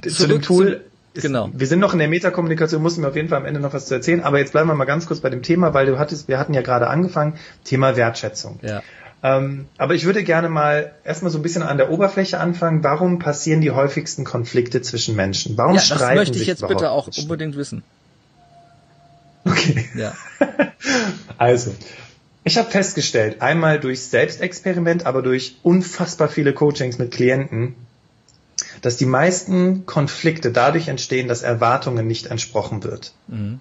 zu dem Tool. Ist, genau. Wir sind noch in der Metakommunikation, mussten wir auf jeden Fall am Ende noch was zu erzählen, aber jetzt bleiben wir mal ganz kurz bei dem Thema, weil du hattest, wir hatten ja gerade angefangen, Thema Wertschätzung. Ja. Ähm, aber ich würde gerne mal erstmal so ein bisschen an der Oberfläche anfangen. Warum passieren die häufigsten Konflikte zwischen Menschen? Warum ja, streiten das möchte ich jetzt bitte auch unbedingt wissen. Okay. Ja. also, ich habe festgestellt, einmal durch Selbstexperiment, aber durch unfassbar viele Coachings mit Klienten, dass die meisten Konflikte dadurch entstehen, dass Erwartungen nicht entsprochen wird. Mhm.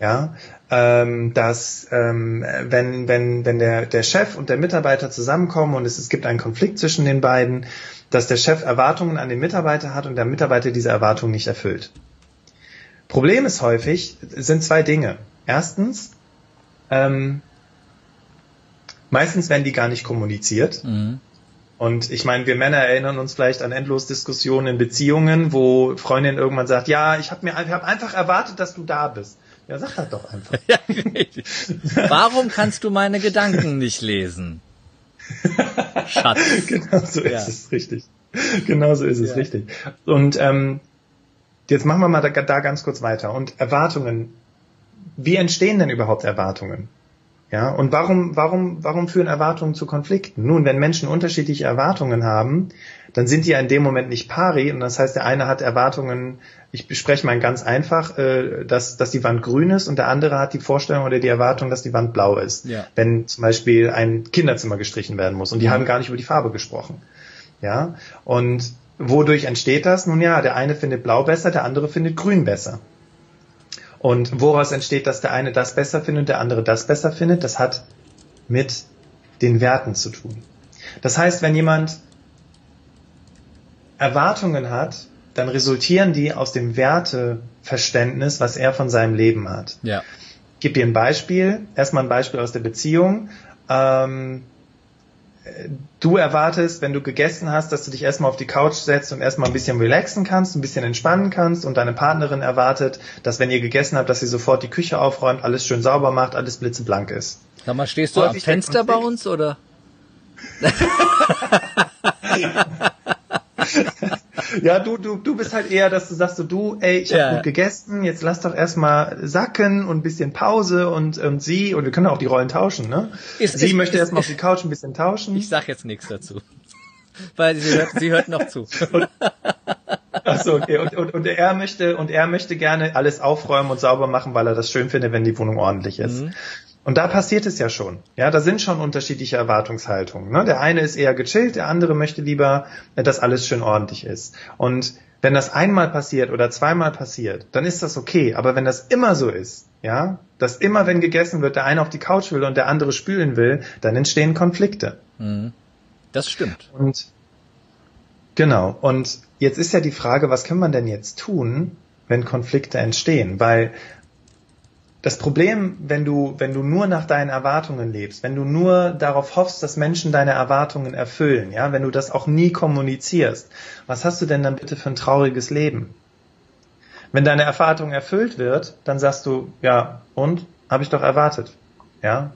Ja, ähm, dass ähm, wenn, wenn, wenn der, der Chef und der Mitarbeiter zusammenkommen und es, es gibt einen Konflikt zwischen den beiden, dass der Chef Erwartungen an den Mitarbeiter hat und der Mitarbeiter diese Erwartungen nicht erfüllt. Problem ist häufig, sind zwei Dinge. Erstens, ähm, meistens werden die gar nicht kommuniziert. Mhm. Und ich meine, wir Männer erinnern uns vielleicht an endlos Diskussionen in Beziehungen, wo Freundin irgendwann sagt, ja, ich habe mir ich hab einfach erwartet, dass du da bist. Ja, sag das doch einfach. Warum kannst du meine Gedanken nicht lesen? Schatz. Genau so ja. ist es, richtig. Genau so ist es, ja. richtig. Und ähm, jetzt machen wir mal da, da ganz kurz weiter. Und Erwartungen. Wie entstehen denn überhaupt Erwartungen? Ja, und warum, warum, warum führen Erwartungen zu Konflikten? Nun, wenn Menschen unterschiedliche Erwartungen haben, dann sind die ja in dem Moment nicht pari und das heißt, der eine hat Erwartungen, ich bespreche mal ganz einfach, äh, dass, dass die Wand grün ist und der andere hat die Vorstellung oder die Erwartung, dass die Wand blau ist. Ja. Wenn zum Beispiel ein Kinderzimmer gestrichen werden muss und die mhm. haben gar nicht über die Farbe gesprochen. Ja, und wodurch entsteht das? Nun ja, der eine findet blau besser, der andere findet grün besser. Und woraus entsteht, dass der eine das besser findet und der andere das besser findet? Das hat mit den Werten zu tun. Das heißt, wenn jemand Erwartungen hat, dann resultieren die aus dem Werteverständnis, was er von seinem Leben hat. Ja. Ich gebe dir ein Beispiel. Erstmal ein Beispiel aus der Beziehung. Ähm, du erwartest, wenn du gegessen hast, dass du dich erstmal auf die Couch setzt und erstmal ein bisschen relaxen kannst, ein bisschen entspannen kannst und deine Partnerin erwartet, dass wenn ihr gegessen habt, dass sie sofort die Küche aufräumt, alles schön sauber macht, alles blitzeblank ist. Sag mal, stehst du Häufig am Fenster bei uns oder? ja, du, du, du bist halt eher, dass du sagst so, du, ey, ich habe Ja. gut gegessen, jetzt lass doch erstmal sacken und ein bisschen Pause und, und sie, und wir können auch die Rollen tauschen, ne? Ist- sie ist- möchte erstmal auf die Couch ein bisschen tauschen. Ich sag jetzt nichts dazu. Weil sie hört, sie hört noch zu. Ach so, okay. Und, und, und er möchte, und er möchte gerne alles aufräumen und sauber machen, weil er das schön findet, wenn die Wohnung ordentlich ist. Mhm. Und da passiert es ja schon. Ja, da sind schon unterschiedliche Erwartungshaltungen. Ne? Der eine ist eher gechillt, der andere möchte lieber, äh, dass alles schön ordentlich ist. Und wenn das einmal passiert oder zweimal passiert, dann ist das okay. Aber wenn das immer so ist, ja, dass immer, wenn gegessen wird, der eine auf die Couch will und der andere spülen will, dann entstehen Konflikte. Das stimmt. Und genau. Und jetzt ist ja die Frage, was kann man denn jetzt tun, wenn Konflikte entstehen? Weil das Problem, wenn du, wenn du nur nach deinen Erwartungen lebst, wenn du nur darauf hoffst, dass Menschen deine Erwartungen erfüllen, ja, wenn du das auch nie kommunizierst, was hast du denn dann bitte für ein trauriges Leben? Wenn deine Erwartung erfüllt wird, dann sagst du, ja, und? Habe ich doch erwartet. Ja?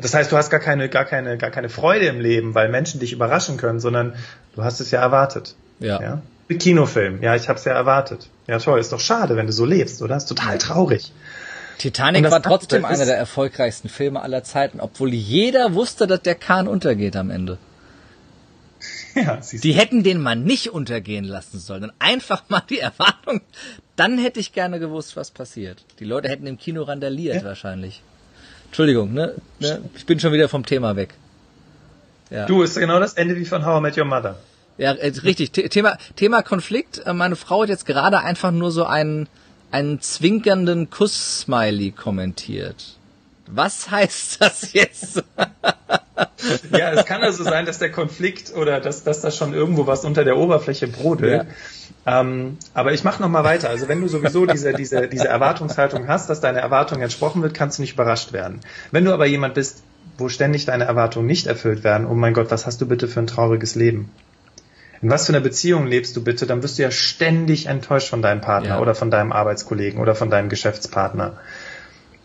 Das heißt, du hast gar keine, gar keine, gar keine Freude im Leben, weil Menschen dich überraschen können, sondern du hast es ja erwartet. Ja. Ja? Kinofilm, ja, ich habe es ja erwartet. Ja, toll, ist doch schade, wenn du so lebst, oder? Ist total traurig. Titanic war trotzdem einer der erfolgreichsten Filme aller Zeiten, obwohl jeder wusste, dass der Kahn untergeht am Ende. Ja, Die hätten den mal nicht untergehen lassen sollen und einfach mal die Erwartung, dann hätte ich gerne gewusst, was passiert. Die Leute hätten im Kino randaliert Ja. wahrscheinlich. Entschuldigung, ne? ne? Ich bin schon wieder vom Thema weg. Ja. Du, ist genau das Ende wie von How I Met Your Mother. Ja, äh, richtig. The- Thema, Thema Konflikt. Äh, Meine Frau hat jetzt gerade einfach nur so einen, einen zwinkernden Kuss-Smiley kommentiert. Was heißt das jetzt? Ja, es kann also sein, dass der Konflikt oder dass, dass da schon irgendwo was unter der Oberfläche brodelt. Ähm, aber ich mache noch mal weiter. Also wenn du sowieso diese, diese, diese Erwartungshaltung hast, dass deine Erwartung entsprochen wird, kannst du nicht überrascht werden. Wenn du aber jemand bist, wo ständig deine Erwartungen nicht erfüllt werden, oh mein Gott, was hast du bitte für ein trauriges Leben? In was für einer Beziehung lebst du bitte? Dann wirst du ja ständig enttäuscht von deinem Partner Ja. oder von deinem Arbeitskollegen oder von deinem Geschäftspartner.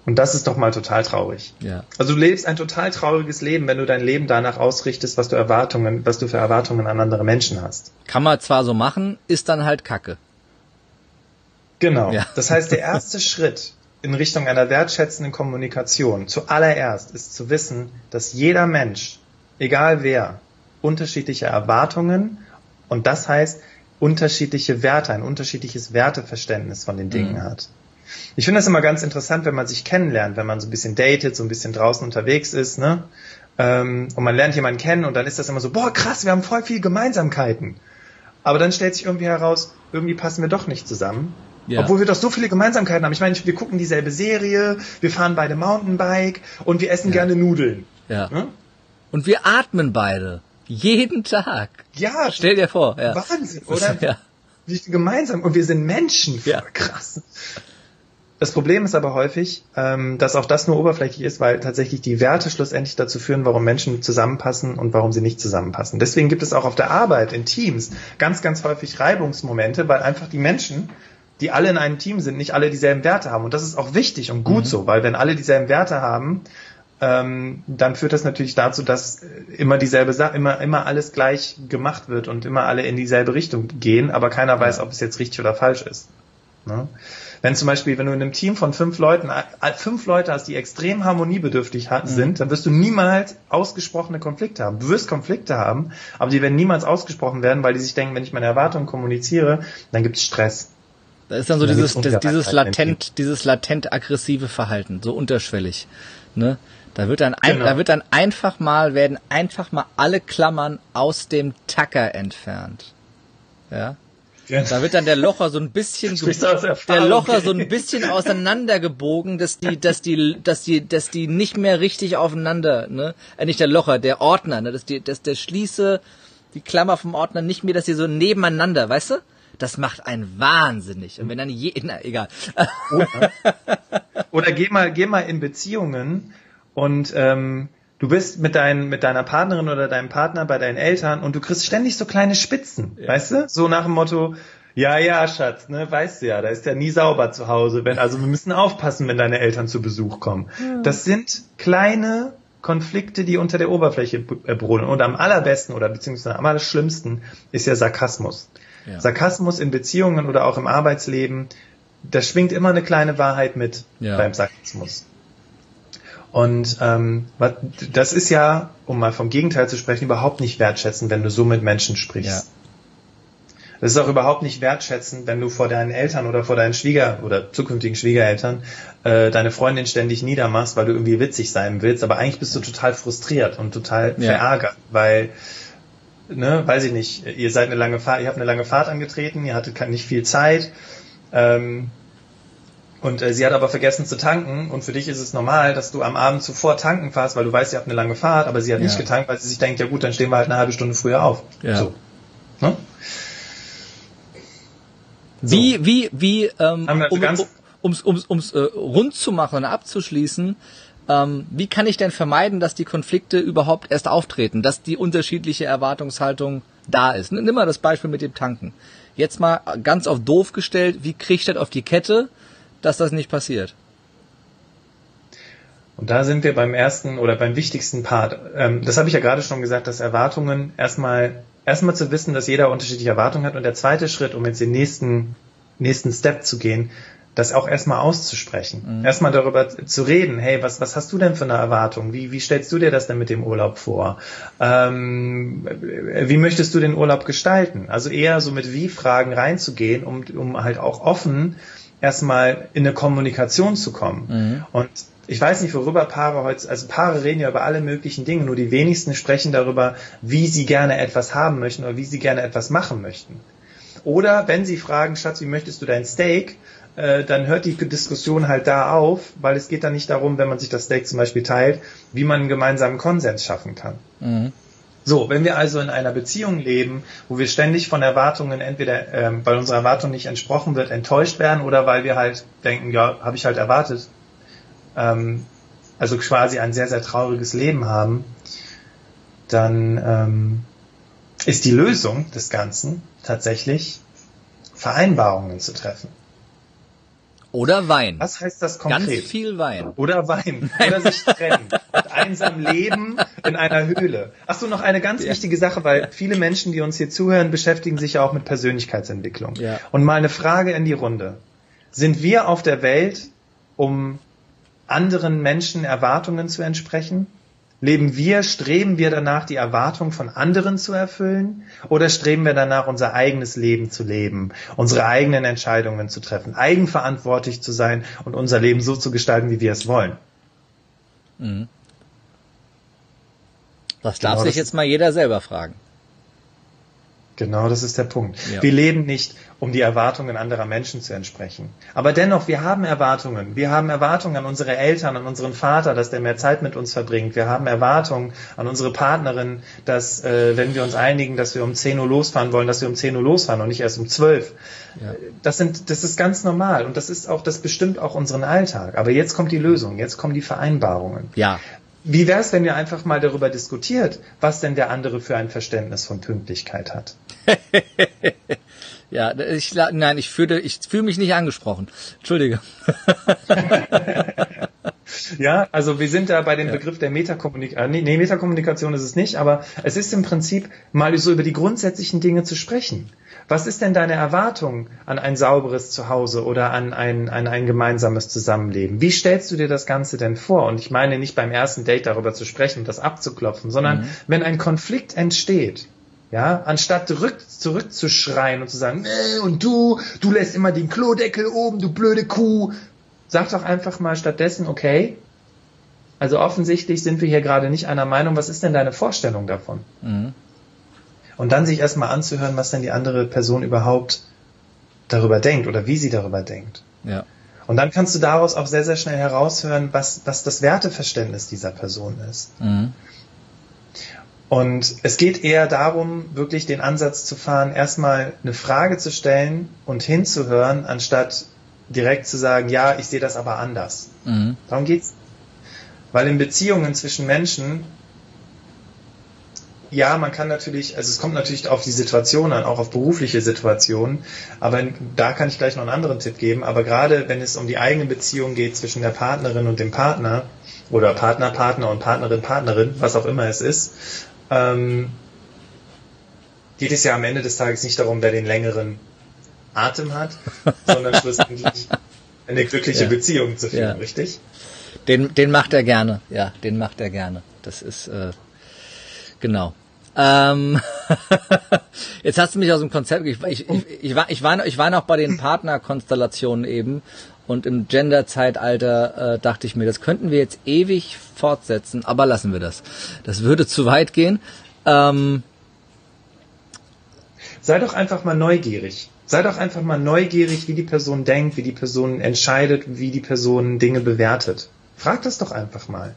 Und das ist doch mal total traurig. Ja. Also du lebst ein total trauriges Leben, wenn du dein Leben danach ausrichtest, was du Erwartungen, was du für Erwartungen an andere Menschen hast. Kann man zwar so machen, ist dann halt Kacke. Genau. Ja. Das heißt, der erste Schritt in Richtung einer wertschätzenden Kommunikation zuallererst ist zu wissen, dass jeder Mensch, egal wer, unterschiedliche Erwartungen und das heißt unterschiedliche Werte, ein unterschiedliches Werteverständnis von den Dingen Mhm. hat. Ich finde das immer ganz interessant, wenn man sich kennenlernt, wenn man so ein bisschen datet, so ein bisschen draußen unterwegs ist, ne? Ähm, und man lernt jemanden kennen und dann ist das immer so, boah, krass, wir haben voll viel Gemeinsamkeiten. Aber dann stellt sich irgendwie heraus, irgendwie passen wir doch nicht zusammen. Ja. Obwohl wir doch so viele Gemeinsamkeiten haben. Ich meine, wir gucken dieselbe Serie, wir fahren beide Mountainbike und wir essen gerne Nudeln. Ja. Hm? Und wir atmen beide. Jeden Tag. Ja, Stell dir vor, ja. Wahnsinn, oder? Ja. Wie gemeinsam. Und wir sind Menschen. Ja. Krass. Das Problem ist aber häufig, ähm, dass auch das nur oberflächlich ist, weil tatsächlich die Werte schlussendlich dazu führen, warum Menschen zusammenpassen und warum sie nicht zusammenpassen. Deswegen gibt es auch auf der Arbeit, in Teams, ganz, ganz häufig Reibungsmomente, weil einfach die Menschen, die alle in einem Team sind, nicht alle dieselben Werte haben. Und das ist auch wichtig und gut so, weil wenn alle dieselben Werte haben, ähm, dann führt das natürlich dazu, dass äh, immer dieselbe Sache, immer, immer alles gleich gemacht wird und immer alle in dieselbe Richtung gehen, aber keiner weiß, ob es jetzt richtig oder falsch ist. Ne? Wenn zum Beispiel, wenn du in einem Team von fünf Leuten, fünf Leute hast, die extrem harmoniebedürftig ha- sind, dann wirst du niemals ausgesprochene Konflikte haben. Du wirst Konflikte haben, aber die werden niemals ausgesprochen werden, weil die sich denken, wenn ich meine Erwartungen kommuniziere, dann gibt es Stress. Da ist dann so Da dieses, dieses latent, dieses latent aggressive Verhalten, so unterschwellig. Ne? Da wird dann, ein, Genau. da wird dann einfach mal, werden einfach mal alle Klammern aus dem Tacker entfernt. Ja. Da wird dann der Locher so ein bisschen, der? Locher so ein bisschen auseinandergebogen, dass die, dass die, dass die, dass die nicht mehr richtig aufeinander, ne, äh, nicht der Locher, der Ordner, ne, dass die, dass der Schließe, die Klammer vom Ordner nicht mehr, dass die so nebeneinander, weißt du? Das macht einen wahnsinnig. Und wenn dann je, na, egal. Oder geh mal, geh mal in Beziehungen und ähm, du bist mit, dein, mit deiner Partnerin oder deinem Partner bei deinen Eltern und du kriegst ständig so kleine Spitzen, weißt du? So nach dem Motto, ja, ja, Schatz, ne, weißt du ja, da ist ja nie sauber zu Hause. Wenn, also wir müssen aufpassen, wenn deine Eltern zu Besuch kommen. Das sind kleine Konflikte, die unter der Oberfläche äh, brodeln. Und am allerbesten oder beziehungsweise am allerschlimmsten ist ja Sarkasmus. Ja. Sarkasmus in Beziehungen oder auch im Arbeitsleben, da schwingt immer eine kleine Wahrheit mit ja. beim Sarkasmus. Und ähm, das ist ja, um mal vom Gegenteil zu sprechen, überhaupt nicht wertschätzen, wenn du so mit Menschen sprichst. Ja. Das ist auch überhaupt nicht wertschätzend, wenn du vor deinen Eltern oder vor deinen Schwieger- oder zukünftigen Schwiegereltern äh, deine Freundin ständig niedermachst, weil du irgendwie witzig sein willst, aber eigentlich bist du total frustriert und total ja. verärgert, weil ne, weiß ich nicht, ihr seid eine lange Fahrt, ihr habt eine lange Fahrt angetreten, ihr hattet nicht viel Zeit, ähm, und äh, sie hat aber vergessen zu tanken und für dich ist es normal, dass du am Abend zuvor tanken fährst, weil du weißt, ihr habt eine lange Fahrt, aber sie hat ja. nicht getankt, weil sie sich denkt, ja gut, dann stehen wir halt eine halbe Stunde früher auf. Ja. So. Ne? Wie, wie, wie, ähm, um, um, ums, ums, ums äh, rund zu machen und abzuschließen, ähm, wie kann ich denn vermeiden, dass die Konflikte überhaupt erst auftreten, dass die unterschiedliche Erwartungshaltung da ist? Nimm mal das Beispiel mit dem Tanken. Jetzt mal ganz auf doof gestellt, wie kriege ich das auf die Kette, dass das nicht passiert. Und da sind wir beim ersten oder beim wichtigsten Part. Ähm, das habe ich ja gerade schon gesagt, dass Erwartungen erstmal erstmal zu wissen, dass jeder unterschiedliche Erwartungen hat und der zweite Schritt, um jetzt den nächsten nächsten Step zu gehen, das auch erstmal auszusprechen. Mhm. Erstmal darüber zu reden, hey, was, was hast du denn für eine Erwartung? Wie, wie stellst du dir das denn mit dem Urlaub vor? Ähm, wie möchtest du den Urlaub gestalten? Also eher so mit Wie-Fragen reinzugehen, um, um halt auch offen erstmal in eine Kommunikation zu kommen. Mhm. Und ich weiß nicht, worüber Paare heute, also Paare reden ja über alle möglichen Dinge, nur die wenigsten sprechen darüber, wie sie gerne etwas haben möchten oder wie sie gerne etwas machen möchten. Oder wenn sie fragen, Schatz, wie möchtest du dein Steak? Äh, dann hört die Diskussion halt da auf, weil es geht dann nicht darum, wenn man sich das Steak zum Beispiel teilt, wie man einen gemeinsamen Konsens schaffen kann. Mhm. So, wenn wir also in einer Beziehung leben, wo wir ständig von Erwartungen entweder, ähm, weil unsere Erwartung nicht entsprochen wird, enttäuscht werden oder weil wir halt denken, ja, habe ich halt erwartet, ähm, also quasi ein sehr, sehr trauriges Leben haben, dann ähm, ist die Lösung des Ganzen tatsächlich Vereinbarungen zu treffen. Oder Wein. Was heißt das konkret? Ganz viel Wein. Oder Wein. Oder sich trennen. und einsam leben in einer Höhle. Ach so, noch eine ganz ja. wichtige Sache, weil viele Menschen, die uns hier zuhören, beschäftigen sich ja auch mit Persönlichkeitsentwicklung. Ja. Und mal eine Frage in die Runde. Sind wir auf der Welt, um anderen Menschen Erwartungen zu entsprechen? Leben wir, streben wir danach, die Erwartung von anderen zu erfüllen? Oder streben wir danach, unser eigenes Leben zu leben, unsere eigenen Entscheidungen zu treffen, eigenverantwortlich zu sein und unser Leben so zu gestalten, wie wir es wollen? Mhm. Das darf genau, sich jetzt mal jeder selber fragen. Genau, das ist der Punkt. Ja. Wir leben nicht, um die Erwartungen anderer Menschen zu entsprechen. Aber dennoch, wir haben Erwartungen. Wir haben Erwartungen an unsere Eltern, an unseren Vater, dass der mehr Zeit mit uns verbringt. Wir haben Erwartungen an unsere Partnerin, dass, äh, wenn wir uns einigen, dass wir um 10 Uhr losfahren wollen, dass wir um 10 Uhr losfahren und nicht erst um 12. Ja. Das sind, das ist ganz normal und das ist auch, das bestimmt auch unseren Alltag. Aber jetzt kommt die Lösung, jetzt kommen die Vereinbarungen. Ja. Wie wäre es, wenn ihr einfach mal darüber diskutiert, was denn der andere für ein Verständnis von Pünktlichkeit hat? ja, ich, nein, ich fühle, ich fühle mich nicht angesprochen. Entschuldige. ja, also wir sind da bei dem ja. Begriff der Metakommunikation. Äh, nee, nee, Metakommunikation ist es nicht, aber es ist im Prinzip mal so über die grundsätzlichen Dinge zu sprechen. Was ist denn deine Erwartung an ein sauberes Zuhause oder an ein, an ein gemeinsames Zusammenleben? Wie stellst du dir das Ganze denn vor? Und ich meine nicht beim ersten Date darüber zu sprechen und das abzuklopfen, sondern mhm. wenn ein Konflikt entsteht, ja, anstatt zurück, zurückzuschreien und zu sagen, nee, und du, du lässt immer den Klodeckel oben, du blöde Kuh. Sag doch einfach mal stattdessen, okay, also offensichtlich sind wir hier gerade nicht einer Meinung, was ist denn deine Vorstellung davon? Mhm. Und dann sich erstmal anzuhören, was denn die andere Person überhaupt darüber denkt oder wie sie darüber denkt. Ja. Und dann kannst du daraus auch sehr, sehr schnell heraushören, was, was das Werteverständnis dieser Person ist. Mhm. Und es geht eher darum, wirklich den Ansatz zu fahren, erstmal eine Frage zu stellen und hinzuhören, anstatt direkt zu sagen, ja, ich sehe das aber anders. Mhm. Darum geht's. Weil in Beziehungen zwischen Menschen ja, man kann natürlich, also es kommt natürlich auf die Situation an, auch auf berufliche Situationen, aber da kann ich gleich noch einen anderen Tipp geben, aber gerade wenn es um die eigene Beziehung geht zwischen der Partnerin und dem Partner oder Partner, Partner und Partnerin, Partnerin, was auch immer es ist, ähm, geht es ja am Ende des Tages nicht darum, wer den längeren Atem hat, sondern schlussendlich eine glückliche ja. Beziehung zu führen, ja. richtig? Den, den macht er gerne, ja, den macht er gerne. Das ist äh, genau. Ähm, jetzt hast du mich aus dem Konzept. Ich, ich, ich, ich, war, ich, war, noch, ich war noch bei den Partnerkonstellationen eben und im Gender-Zeitalter äh, dachte ich mir, das könnten wir jetzt ewig fortsetzen, aber lassen wir das. Das würde zu weit gehen. Ähm, Sei doch einfach mal neugierig. Sei doch einfach mal neugierig, wie die Person denkt, wie die Person entscheidet, wie die Person Dinge bewertet. Frag das doch einfach mal.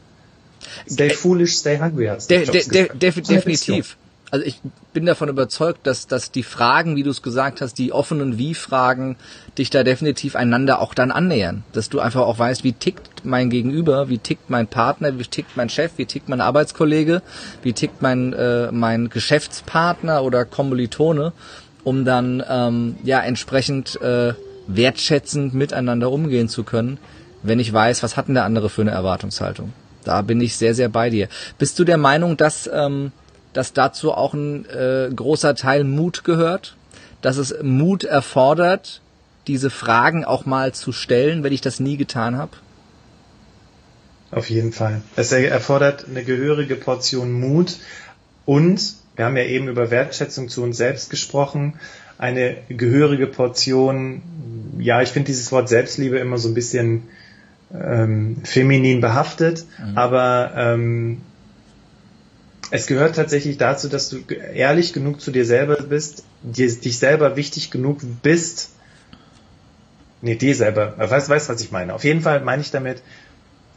Stay foolish, stay hungry. De, de, de, def, definitiv. Also ich bin davon überzeugt, dass, dass die Fragen, wie du es gesagt hast, die offenen Wie-Fragen, dich da definitiv einander auch dann annähern. Dass du einfach auch weißt, wie tickt mein Gegenüber, wie tickt mein Partner, wie tickt mein Chef, wie tickt mein Arbeitskollege, wie tickt mein, äh, mein Geschäftspartner oder Kommilitone, um dann ähm, ja entsprechend äh, wertschätzend miteinander umgehen zu können, wenn ich weiß, was hat denn der andere für eine Erwartungshaltung. Da bin ich sehr, sehr bei dir. Bist du der Meinung, dass, ähm, dass dazu auch ein äh, großer Teil Mut gehört? Dass es Mut erfordert, diese Fragen auch mal zu stellen, wenn ich das nie getan habe? Auf jeden Fall. Es erfordert eine gehörige Portion Mut und, wir haben ja eben über Wertschätzung zu uns selbst gesprochen, eine gehörige Portion, ja, ich finde dieses Wort Selbstliebe immer so ein bisschen ähm, feminin behaftet, mhm. aber ähm, es gehört tatsächlich dazu, dass du ehrlich genug zu dir selber bist, dir, dich selber wichtig genug bist. Nee, dir selber. Weißt, weißt, was ich meine? Auf jeden Fall meine ich damit,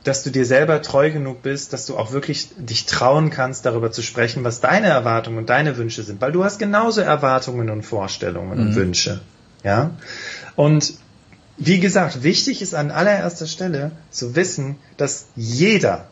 dass du dir selber treu genug bist, dass du auch wirklich dich trauen kannst, darüber zu sprechen, was deine Erwartungen und deine Wünsche sind, weil du hast genauso Erwartungen und Vorstellungen mhm. und Wünsche. Ja? Und wie gesagt, wichtig ist an allererster Stelle zu wissen, dass jeder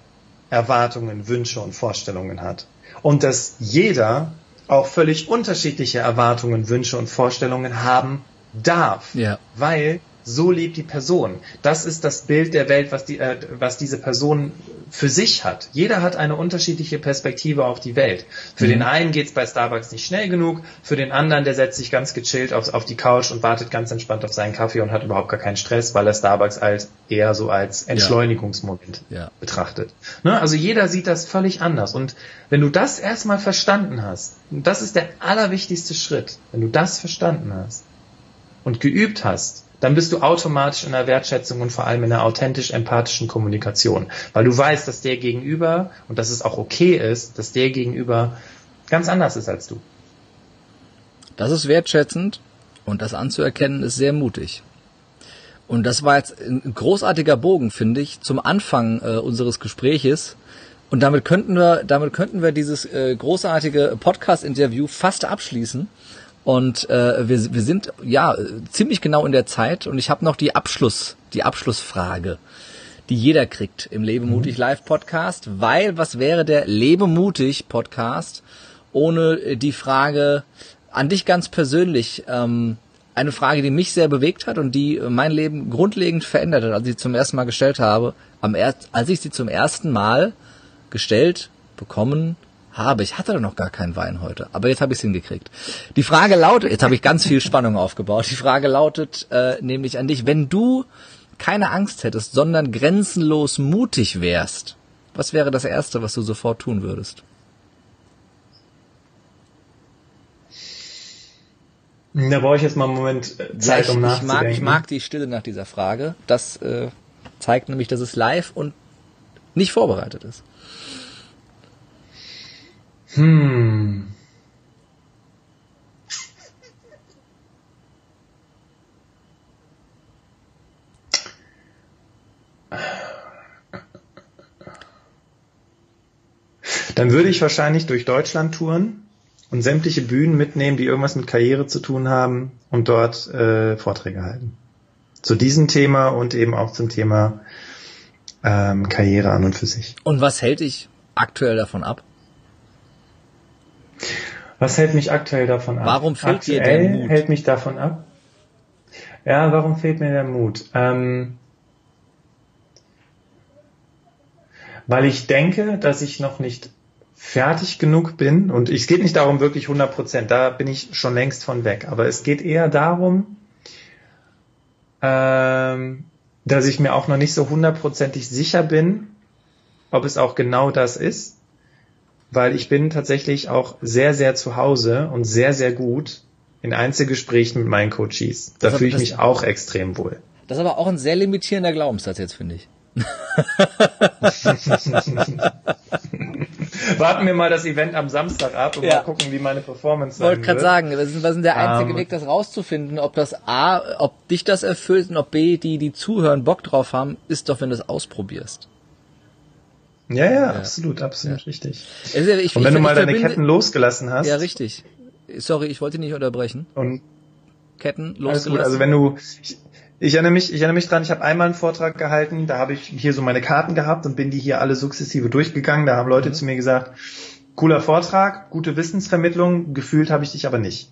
Erwartungen, Wünsche und Vorstellungen hat. Und dass jeder auch völlig unterschiedliche Erwartungen, Wünsche und Vorstellungen haben darf. Ja. Weil so lebt die Person. Das ist das Bild der Welt, was, die, äh, was diese Person für sich hat. Jeder hat eine unterschiedliche Perspektive auf die Welt. Für mhm. den einen geht's bei Starbucks nicht schnell genug, für den anderen, der setzt sich ganz gechillt auf, auf die Couch und wartet ganz entspannt auf seinen Kaffee und hat überhaupt gar keinen Stress, weil er Starbucks als eher so als Entschleunigungsmoment ja. Ja. betrachtet. Ne? Also jeder sieht das völlig anders. Und wenn du das erstmal verstanden hast, das ist der allerwichtigste Schritt, wenn du das verstanden hast und geübt hast, dann bist du automatisch in der Wertschätzung und vor allem in der authentisch empathischen Kommunikation, weil du weißt, dass der Gegenüber und dass es auch okay ist, dass der Gegenüber ganz anders ist als du. Das ist wertschätzend und das anzuerkennen ist sehr mutig. Und das war jetzt ein großartiger Bogen, finde ich, zum Anfang äh, unseres Gespräches. Und damit könnten wir, damit könnten wir dieses äh, großartige Podcast-Interview fast abschließen. Und äh, wir, wir sind ja ziemlich genau in der Zeit. Und ich habe noch die Abschluss, die Abschlussfrage, die jeder kriegt im Lebemutig mhm. Live Podcast, weil was wäre der Lebemutig Podcast ohne die Frage an dich ganz persönlich, ähm, eine Frage, die mich sehr bewegt hat und die mein Leben grundlegend verändert hat, als ich sie zum ersten Mal gestellt habe, am er als ich sie zum ersten Mal gestellt bekommen habe. Ich hatte doch noch gar keinen Wein heute, aber jetzt habe ich es hingekriegt. Die Frage lautet, jetzt habe ich ganz viel Spannung aufgebaut. Die Frage lautet äh, nämlich an dich, wenn du keine Angst hättest, sondern grenzenlos mutig wärst, was wäre das Erste, was du sofort tun würdest? Da brauche ich jetzt mal einen Moment äh, Zeit, ich, um nachzudenken. Ich mag, ich mag die Stille nach dieser Frage. Das äh, zeigt nämlich, dass es live und nicht vorbereitet ist. Hm. Dann würde ich wahrscheinlich durch Deutschland touren und sämtliche Bühnen mitnehmen, die irgendwas mit Karriere zu tun haben und dort äh, Vorträge halten. Zu diesem Thema und eben auch zum Thema ähm, Karriere an und für sich. Und was hält dich aktuell davon ab? Was hält mich aktuell davon ab? Warum fehlt aktuell dir der Mut? hält mich davon ab? Ja, warum fehlt mir der Mut? Ähm, weil ich denke, dass ich noch nicht fertig genug bin und es geht nicht darum wirklich 100 Prozent, da bin ich schon längst von weg, aber es geht eher darum, ähm, dass ich mir auch noch nicht so hundertprozentig sicher bin, ob es auch genau das ist, weil ich bin tatsächlich auch sehr, sehr zu Hause und sehr, sehr gut in Einzelgesprächen mit meinen Coaches. Da fühle ich mich auch extrem wohl. Das ist aber auch ein sehr limitierender Glaubenssatz jetzt, finde ich. Warten wir mal das Event am Samstag ab und ja. mal gucken, wie meine Performance sein Wollte gerade sagen, was ist, was ist der einzige um, ähm. Weg, das rauszufinden, ob das A, ob dich das erfüllt und ob B, die, die zuhören, Bock drauf haben, ist doch, wenn du es ausprobierst. Ja, ja, ja, absolut, absolut ja. richtig. Also ich, und wenn ich, du mal deine Ketten losgelassen hast. Ja, richtig. Sorry, ich wollte nicht unterbrechen. Und Ketten losgelassen. Gut, also wenn du, ich, ich erinnere mich, ich erinnere mich dran, ich habe einmal einen Vortrag gehalten, da habe ich hier so meine Karten gehabt und bin die hier alle sukzessive durchgegangen. Da haben Leute mhm. zu mir gesagt, cooler Vortrag, gute Wissensvermittlung, gefühlt habe ich dich aber nicht.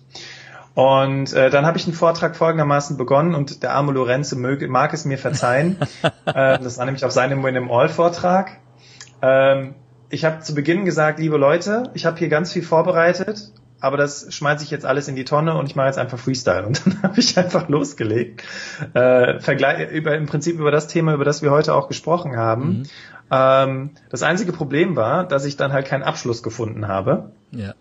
Und äh, dann habe ich einen Vortrag folgendermaßen begonnen und der arme Lorenzo mag es mir verzeihen. äh, das war nämlich auf seinem Win im All-Vortrag. Ähm, ich habe zu Beginn gesagt, liebe Leute, ich habe hier ganz viel vorbereitet aber das schmeiße ich jetzt alles in die Tonne und ich mache jetzt einfach Freestyle. Und dann habe ich einfach losgelegt. Äh, Vergleich, über, Im Prinzip über das Thema, über das wir heute auch gesprochen haben. Mhm. Ähm, das einzige Problem war, dass ich dann halt keinen Abschluss gefunden habe. Ja.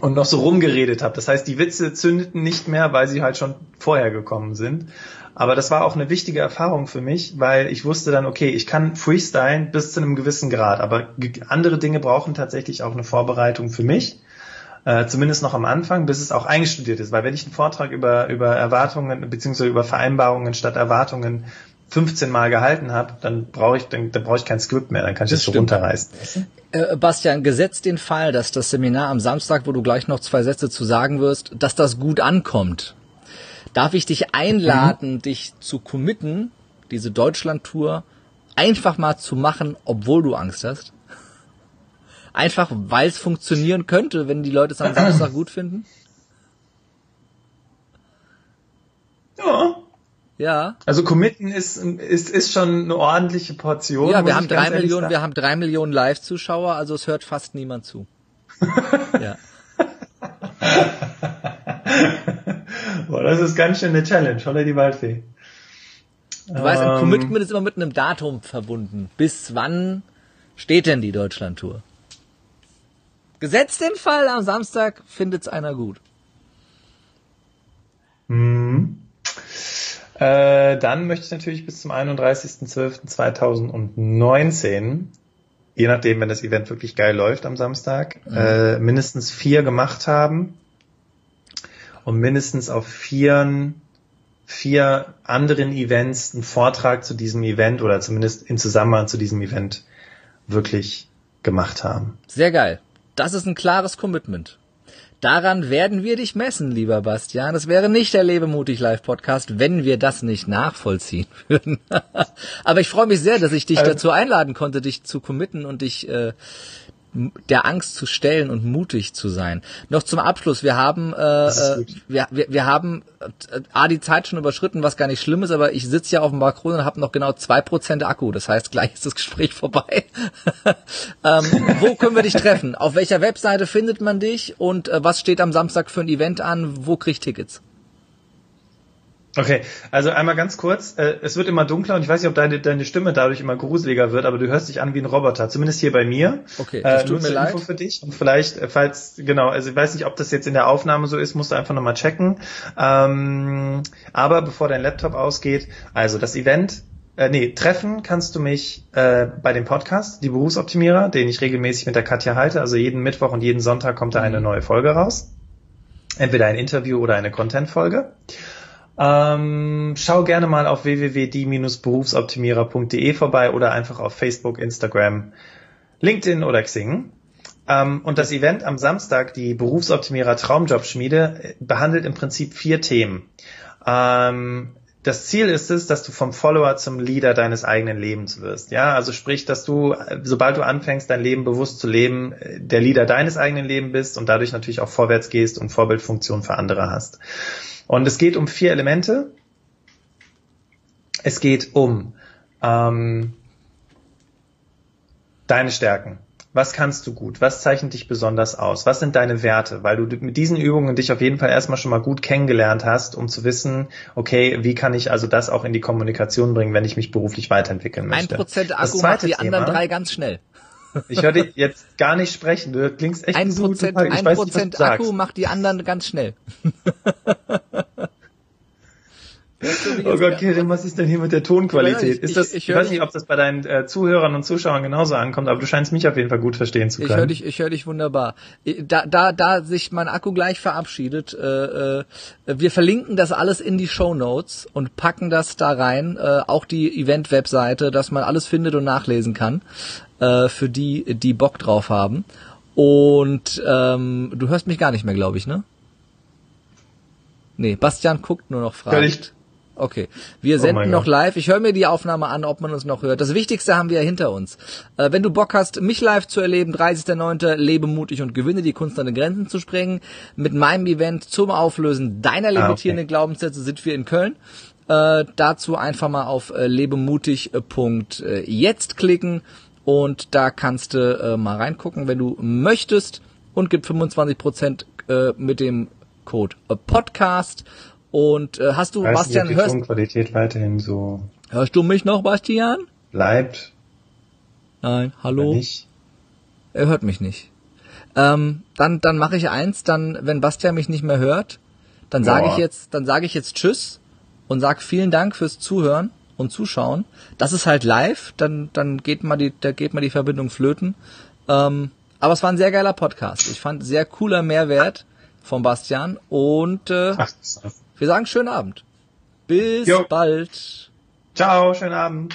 Und noch so rumgeredet habe. Das heißt, die Witze zündeten nicht mehr, weil sie halt schon vorher gekommen sind. Aber das war auch eine wichtige Erfahrung für mich, weil ich wusste dann, okay, ich kann freestylen bis zu einem gewissen Grad, aber andere Dinge brauchen tatsächlich auch eine Vorbereitung für mich äh, zumindest noch am Anfang, bis es auch eingestudiert ist. Weil wenn ich einen Vortrag über, über Erwartungen beziehungsweise über Vereinbarungen statt Erwartungen 15 Mal gehalten habe, dann brauche ich, dann, dann brauche ich kein Skript mehr, dann kann ich das, das so runterreißen. Äh, Bastian, gesetzt den Fall, dass das Seminar am Samstag, wo du gleich noch zwei Sätze zu sagen wirst, dass das gut ankommt. Darf ich dich einladen, mhm. dich zu committen, diese Deutschland-Tour einfach mal zu machen, obwohl du Angst hast? Einfach weil es funktionieren könnte, wenn die Leute es am Samstag gut finden? Ja. Ja. Also committen ist, ist, ist schon eine ordentliche Portion. Ja, wir haben drei Millionen, wir haben drei Millionen Live-Zuschauer, also es hört fast niemand zu. ja. Boah, das ist ganz schön eine Challenge, oder die Waldfee? Du ähm, weißt, ein. Commitment ist immer mit einem Datum verbunden. Bis wann steht denn die Deutschland-Tour? Gesetzt den Fall, am Samstag findet's einer gut. Mhm. Äh, dann möchte ich natürlich bis zum 31.12.2019, je nachdem, wenn das Event wirklich geil läuft am Samstag, mhm. äh, mindestens vier gemacht haben und mindestens auf vier, vier anderen Events einen Vortrag zu diesem Event oder zumindest in Zusammenhang zu diesem Event wirklich gemacht haben. Sehr geil. Das ist ein klares Commitment. Daran werden wir dich messen, lieber Bastian. Es wäre nicht der Lebemutig Live Podcast, wenn wir das nicht nachvollziehen würden. Aber ich freue mich sehr, dass ich dich ähm. dazu einladen konnte, dich zu committen und dich äh, der Angst zu stellen und mutig zu sein. Noch zum Abschluss, wir haben äh, äh wir, wir, wir haben äh, A, die Zeit schon überschritten, was gar nicht schlimm ist, aber ich sitze ja auf dem Balkon und habe noch genau zwei Prozent Akku. Das heißt, gleich ist das Gespräch vorbei. ähm, wo können wir dich treffen? Auf welcher Webseite findet man dich und äh, was steht am Samstag für ein Event an? Wo krieg ich Tickets? Okay, also einmal ganz kurz. Äh, es wird immer dunkler und ich weiß nicht, ob deine, deine Stimme dadurch immer gruseliger wird, aber du hörst dich an wie ein Roboter, zumindest hier bei mir. Okay, das äh, tut mir leid. Info für dich und vielleicht, äh, falls, genau, also ich weiß nicht, ob das jetzt in der Aufnahme so ist, musst du einfach nochmal checken. Ähm, aber bevor dein Laptop ausgeht, also das Event äh, nee, treffen kannst du mich äh, bei dem Podcast, die Berufsoptimierer, den ich regelmäßig mit der Katja halte. Also jeden Mittwoch und jeden Sonntag kommt da eine mhm. neue Folge raus. Entweder ein Interview oder eine Content-Folge. Ähm, schau gerne mal auf www.die-berufsoptimierer.de vorbei oder einfach auf Facebook, Instagram, LinkedIn oder Xing. Ähm, und das Event am Samstag, die Berufsoptimierer Traumjobschmiede, äh, behandelt im Prinzip vier Themen. Ähm, das Ziel ist es, dass du vom Follower zum Leader deines eigenen Lebens wirst. Ja, also sprich, dass du, äh, sobald du anfängst, dein Leben bewusst zu leben, äh, der Leader deines eigenen Lebens bist und dadurch natürlich auch vorwärts gehst und Vorbildfunktion für andere hast. Und es geht um vier Elemente. Es geht um ähm, Deine Stärken. Was kannst du gut? Was zeichnet dich besonders aus? Was sind deine Werte? Weil du mit diesen Übungen dich auf jeden Fall erstmal schon mal gut kennengelernt hast, um zu wissen, okay, wie kann ich also das auch in die Kommunikation bringen, wenn ich mich beruflich weiterentwickeln möchte? Ein Prozent Akku macht die Thema, anderen drei ganz schnell. Ich höre dich jetzt gar nicht sprechen. Du klingst echt ein Prozent, ein Prozent Akku macht die anderen ganz schnell. oh Gott, Kevin, was ist denn hier mit der Tonqualität? ist das, ich, ich, ich weiß nicht, ob das bei deinen äh, Zuhörern und Zuschauern genauso ankommt, aber du scheinst mich auf jeden Fall gut verstehen zu können. Ich höre dich, ich höre dich wunderbar. Da, da, da sich mein Akku gleich verabschiedet, äh, äh, wir verlinken das alles in die Show Notes und packen das da rein, äh, auch die Event-Webseite, dass man alles findet und nachlesen kann, äh, für die, die Bock drauf haben. Und ähm, du hörst mich gar nicht mehr, glaube ich, ne? Nee, Bastian guckt nur noch fragend. Okay. Wir oh senden oh noch live. Ich höre mir die Aufnahme an, ob man uns noch hört. Das Wichtigste haben wir ja hinter uns. Äh, wenn du Bock hast, mich live zu erleben, 30.09. lebe mutig und gewinne die Kunst an den Grenzen zu sprengen. Mit meinem Event zum Auflösen deiner limitierenden ah, okay. Glaubenssätze sind wir in Köln. Äh, dazu einfach mal auf äh, lebemutig.jetzt klicken und da kannst du äh, mal reingucken, wenn du möchtest und gibt 25% äh, mit dem Code äh, Podcast und äh, hast du, Weiß Bastian, nicht, hörst Qualität weiterhin so Hörst du mich noch, Bastian? Bleibt. Nein, hallo. Er hört mich nicht. Ähm, dann dann mache ich eins, dann wenn Bastian mich nicht mehr hört, dann sage ich jetzt, dann sage ich jetzt Tschüss und sag vielen Dank fürs Zuhören und Zuschauen. Das ist halt live, dann dann geht mal die, da geht mal die Verbindung flöten. Ähm, aber es war ein sehr geiler Podcast. Ich fand sehr cooler Mehrwert von Bastian und äh, Ach, wir sagen schönen Abend. Bis jo. bald. Ciao, schönen Abend.